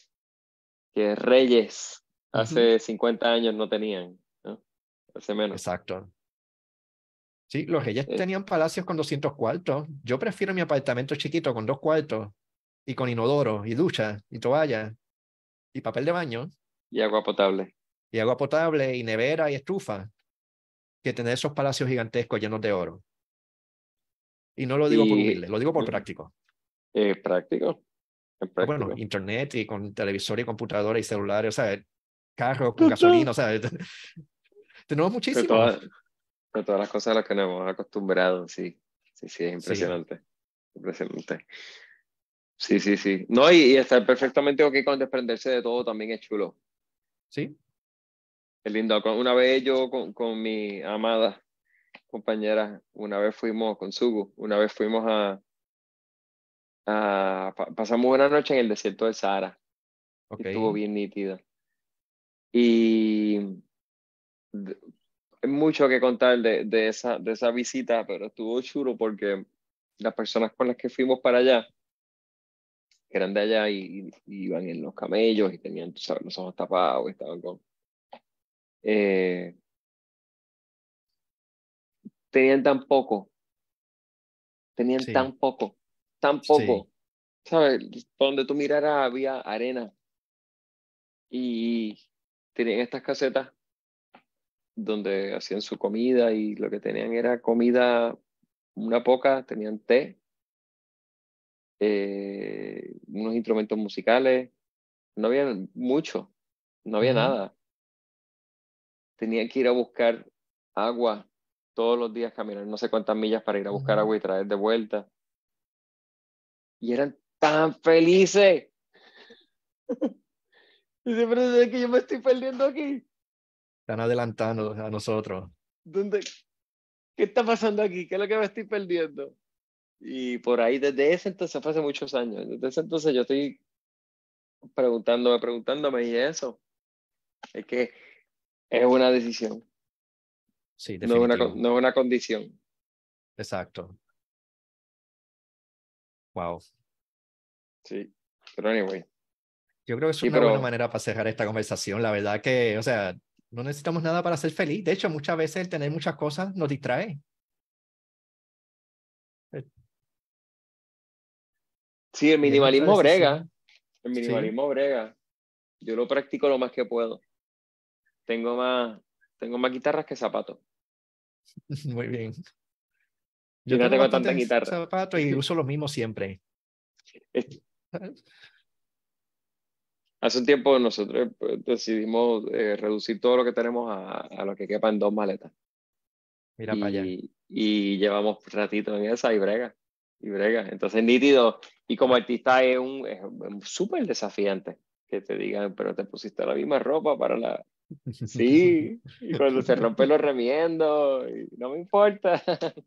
que reyes hace uh -huh. 50 años no tenían, ¿no? Hace menos. Exacto. Sí, los reyes tenían palacios con 200 cuartos. Yo prefiero mi apartamento chiquito con dos cuartos y con inodoro y ducha y toalla y papel de baño. Y agua potable. Y agua potable y nevera y estufa que tener esos palacios gigantescos llenos de oro. Y no lo digo y... por humilde, lo digo por práctico. Eh, práctico. práctico. Bueno, internet y con televisor y computadora y celulares, o sea, carros con gasolina, o sea, tenemos muchísimo. De todas, de todas las cosas a las que nos hemos acostumbrado, sí. Sí, sí, es impresionante. Impresionante. Sí, sí, sí. No, y, estar perfectamente ok con desprenderse de todo también es chulo. Sí. Es lindo. Una vez yo con, con mi amada compañera, una vez fuimos con Sugu, una vez fuimos a, a pasamos una noche en el desierto de Sahara. Estuvo bien nítida. Y mucho que contar de, de, esa, de esa visita, pero estuvo chulo porque las personas con las que fuimos para allá, que eran de allá y, iban en los camellos y tenían los ojos tapados y estaban con... Eh, tenían tan poco, tenían tan poco, tan poco. ¿Sabes? Donde tú miraras había arena y tenían estas casetas donde hacían su comida y lo que tenían era comida, una poca, tenían té, eh, unos instrumentos musicales, no había mucho, no había nada. Tenían que ir a buscar agua todos los días, caminar no sé cuántas millas para ir a buscar agua y traer de vuelta. Y eran tan felices. y siempre que yo me estoy perdiendo aquí. Están adelantando a nosotros. ¿Dónde? ¿Qué está pasando aquí? ¿Qué es lo que me estoy perdiendo? Y por ahí, desde ese entonces, fue hace muchos años, desde ese entonces yo estoy preguntándome, preguntándome, y eso, es que es una decisión. Sí, no es, una, no es una condición. Exacto. Wow. Sí, pero anyway. Yo creo que es una buena manera para cerrar esta conversación. La verdad que, o sea, no necesitamos nada para ser feliz. De hecho, muchas veces el tener muchas cosas nos distrae. Eh. Sí, el minimalismo brega. El minimalismo brega. Yo lo practico lo más que puedo. Tengo más, tengo más guitarras que zapatos. Muy bien. Yo no tengo tantas guitarras. Zapatos y uso los mismos siempre. Hace un tiempo nosotros pues, decidimos eh, reducir todo lo que tenemos a, a, lo que quepa en dos maletas. Mira y, para allá. Y llevamos ratito en esa y brega. Y brega. Entonces, nítido. Y como artista es un súper desafiante que te digan, pero te pusiste la misma ropa para la. Sí. Y cuando se rompe los remiendo, y no me importa.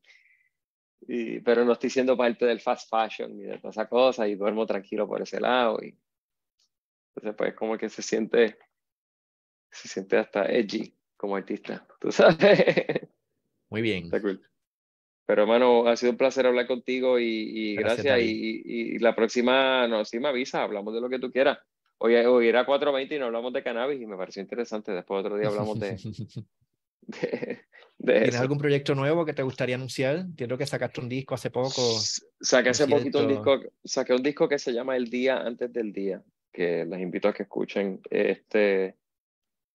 Y, pero no estoy siendo parte del fast fashion ni de toda esa cosa y duermo tranquilo por ese lado. Y, entonces, pues, como que se siente, se siente hasta edgy como artista, tú sabes. Muy bien. Está cool. Pero, hermano, ha sido un placer hablar contigo y, gracias. y, y, la próxima, no, sí me avisa, hablamos de lo que tú quieras. Hoy, hoy era 4.20 y no hablamos de cannabis y me pareció interesante. Después otro día hablamos de, ¿Tienes algún proyecto nuevo que te gustaría anunciar? Entiendo que sacaste un disco hace poco. Saqué hace poquito un disco, saqué un disco que se llama El Día Antes del Día que les invito a que escuchen este,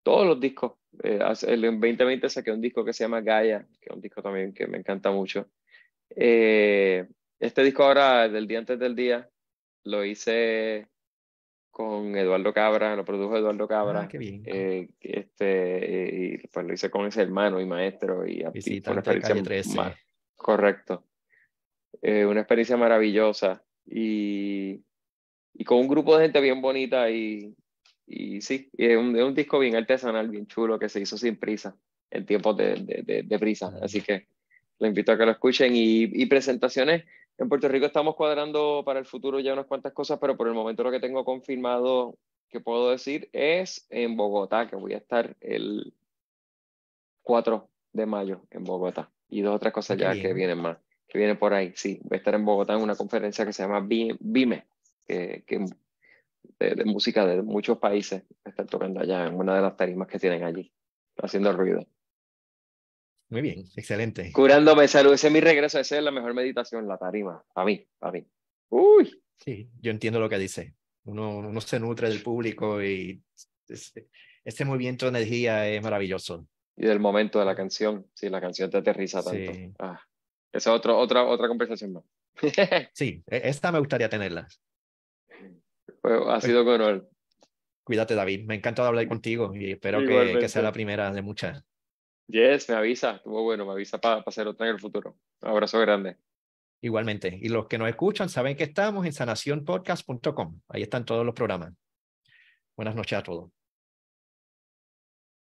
todos los discos. Eh, en 2020 saqué un disco que se llama Gaia, que es un disco también que me encanta mucho. Eh, este disco ahora, del día antes del día, lo hice con Eduardo Cabra, lo produjo Eduardo Cabra. Ah, qué bien. Eh, este, y pues lo hice con ese hermano y maestro. Y, y una experiencia Correcto. una experiencia maravillosa. Y y con un grupo de gente bien bonita y, y sí, es un, es un, disco bien artesanal, bien chulo, que se hizo sin prisa, en tiempos de, de, de, prisa. Así que lo invito a que lo escuchen y, y, presentaciones. En Puerto Rico estamos cuadrando para el futuro ya unas cuantas cosas, pero por el momento lo que tengo confirmado que puedo decir es en Bogotá, que voy a estar el 4 de mayo en Bogotá. Y dos otras cosas ya que vienen más, que vienen por ahí. Sí, voy a estar en Bogotá en una conferencia que se llama BIME, que, de, música de muchos países están tocando allá en una de las tarimas que tienen allí, haciendo ruido. Muy bien, excelente. Curándome salud, ese es mi regreso, esa es la mejor meditación, la tarima, a mí, a mí. Uy. Sí, yo entiendo lo que dice. Uno, uno se nutre del público y este movimiento de energía es maravilloso. Y del momento de la canción, sí, la canción te aterriza tanto. Ah, esa es otra, otra, otra conversación más. sí, e, esta me gustaría tenerla ha sido con Cuídate, David. Me ha encantado hablar contigo y espero que, que, sea la primera de muchas. Yes, me avisa. Estuvo bueno, me avisa para hacer otra en el futuro. Un abrazo grande. Igualmente. Y los que nos escuchan saben que estamos en sanacionpodcast.com. Ahí están todos los programas. Buenas noches a todos.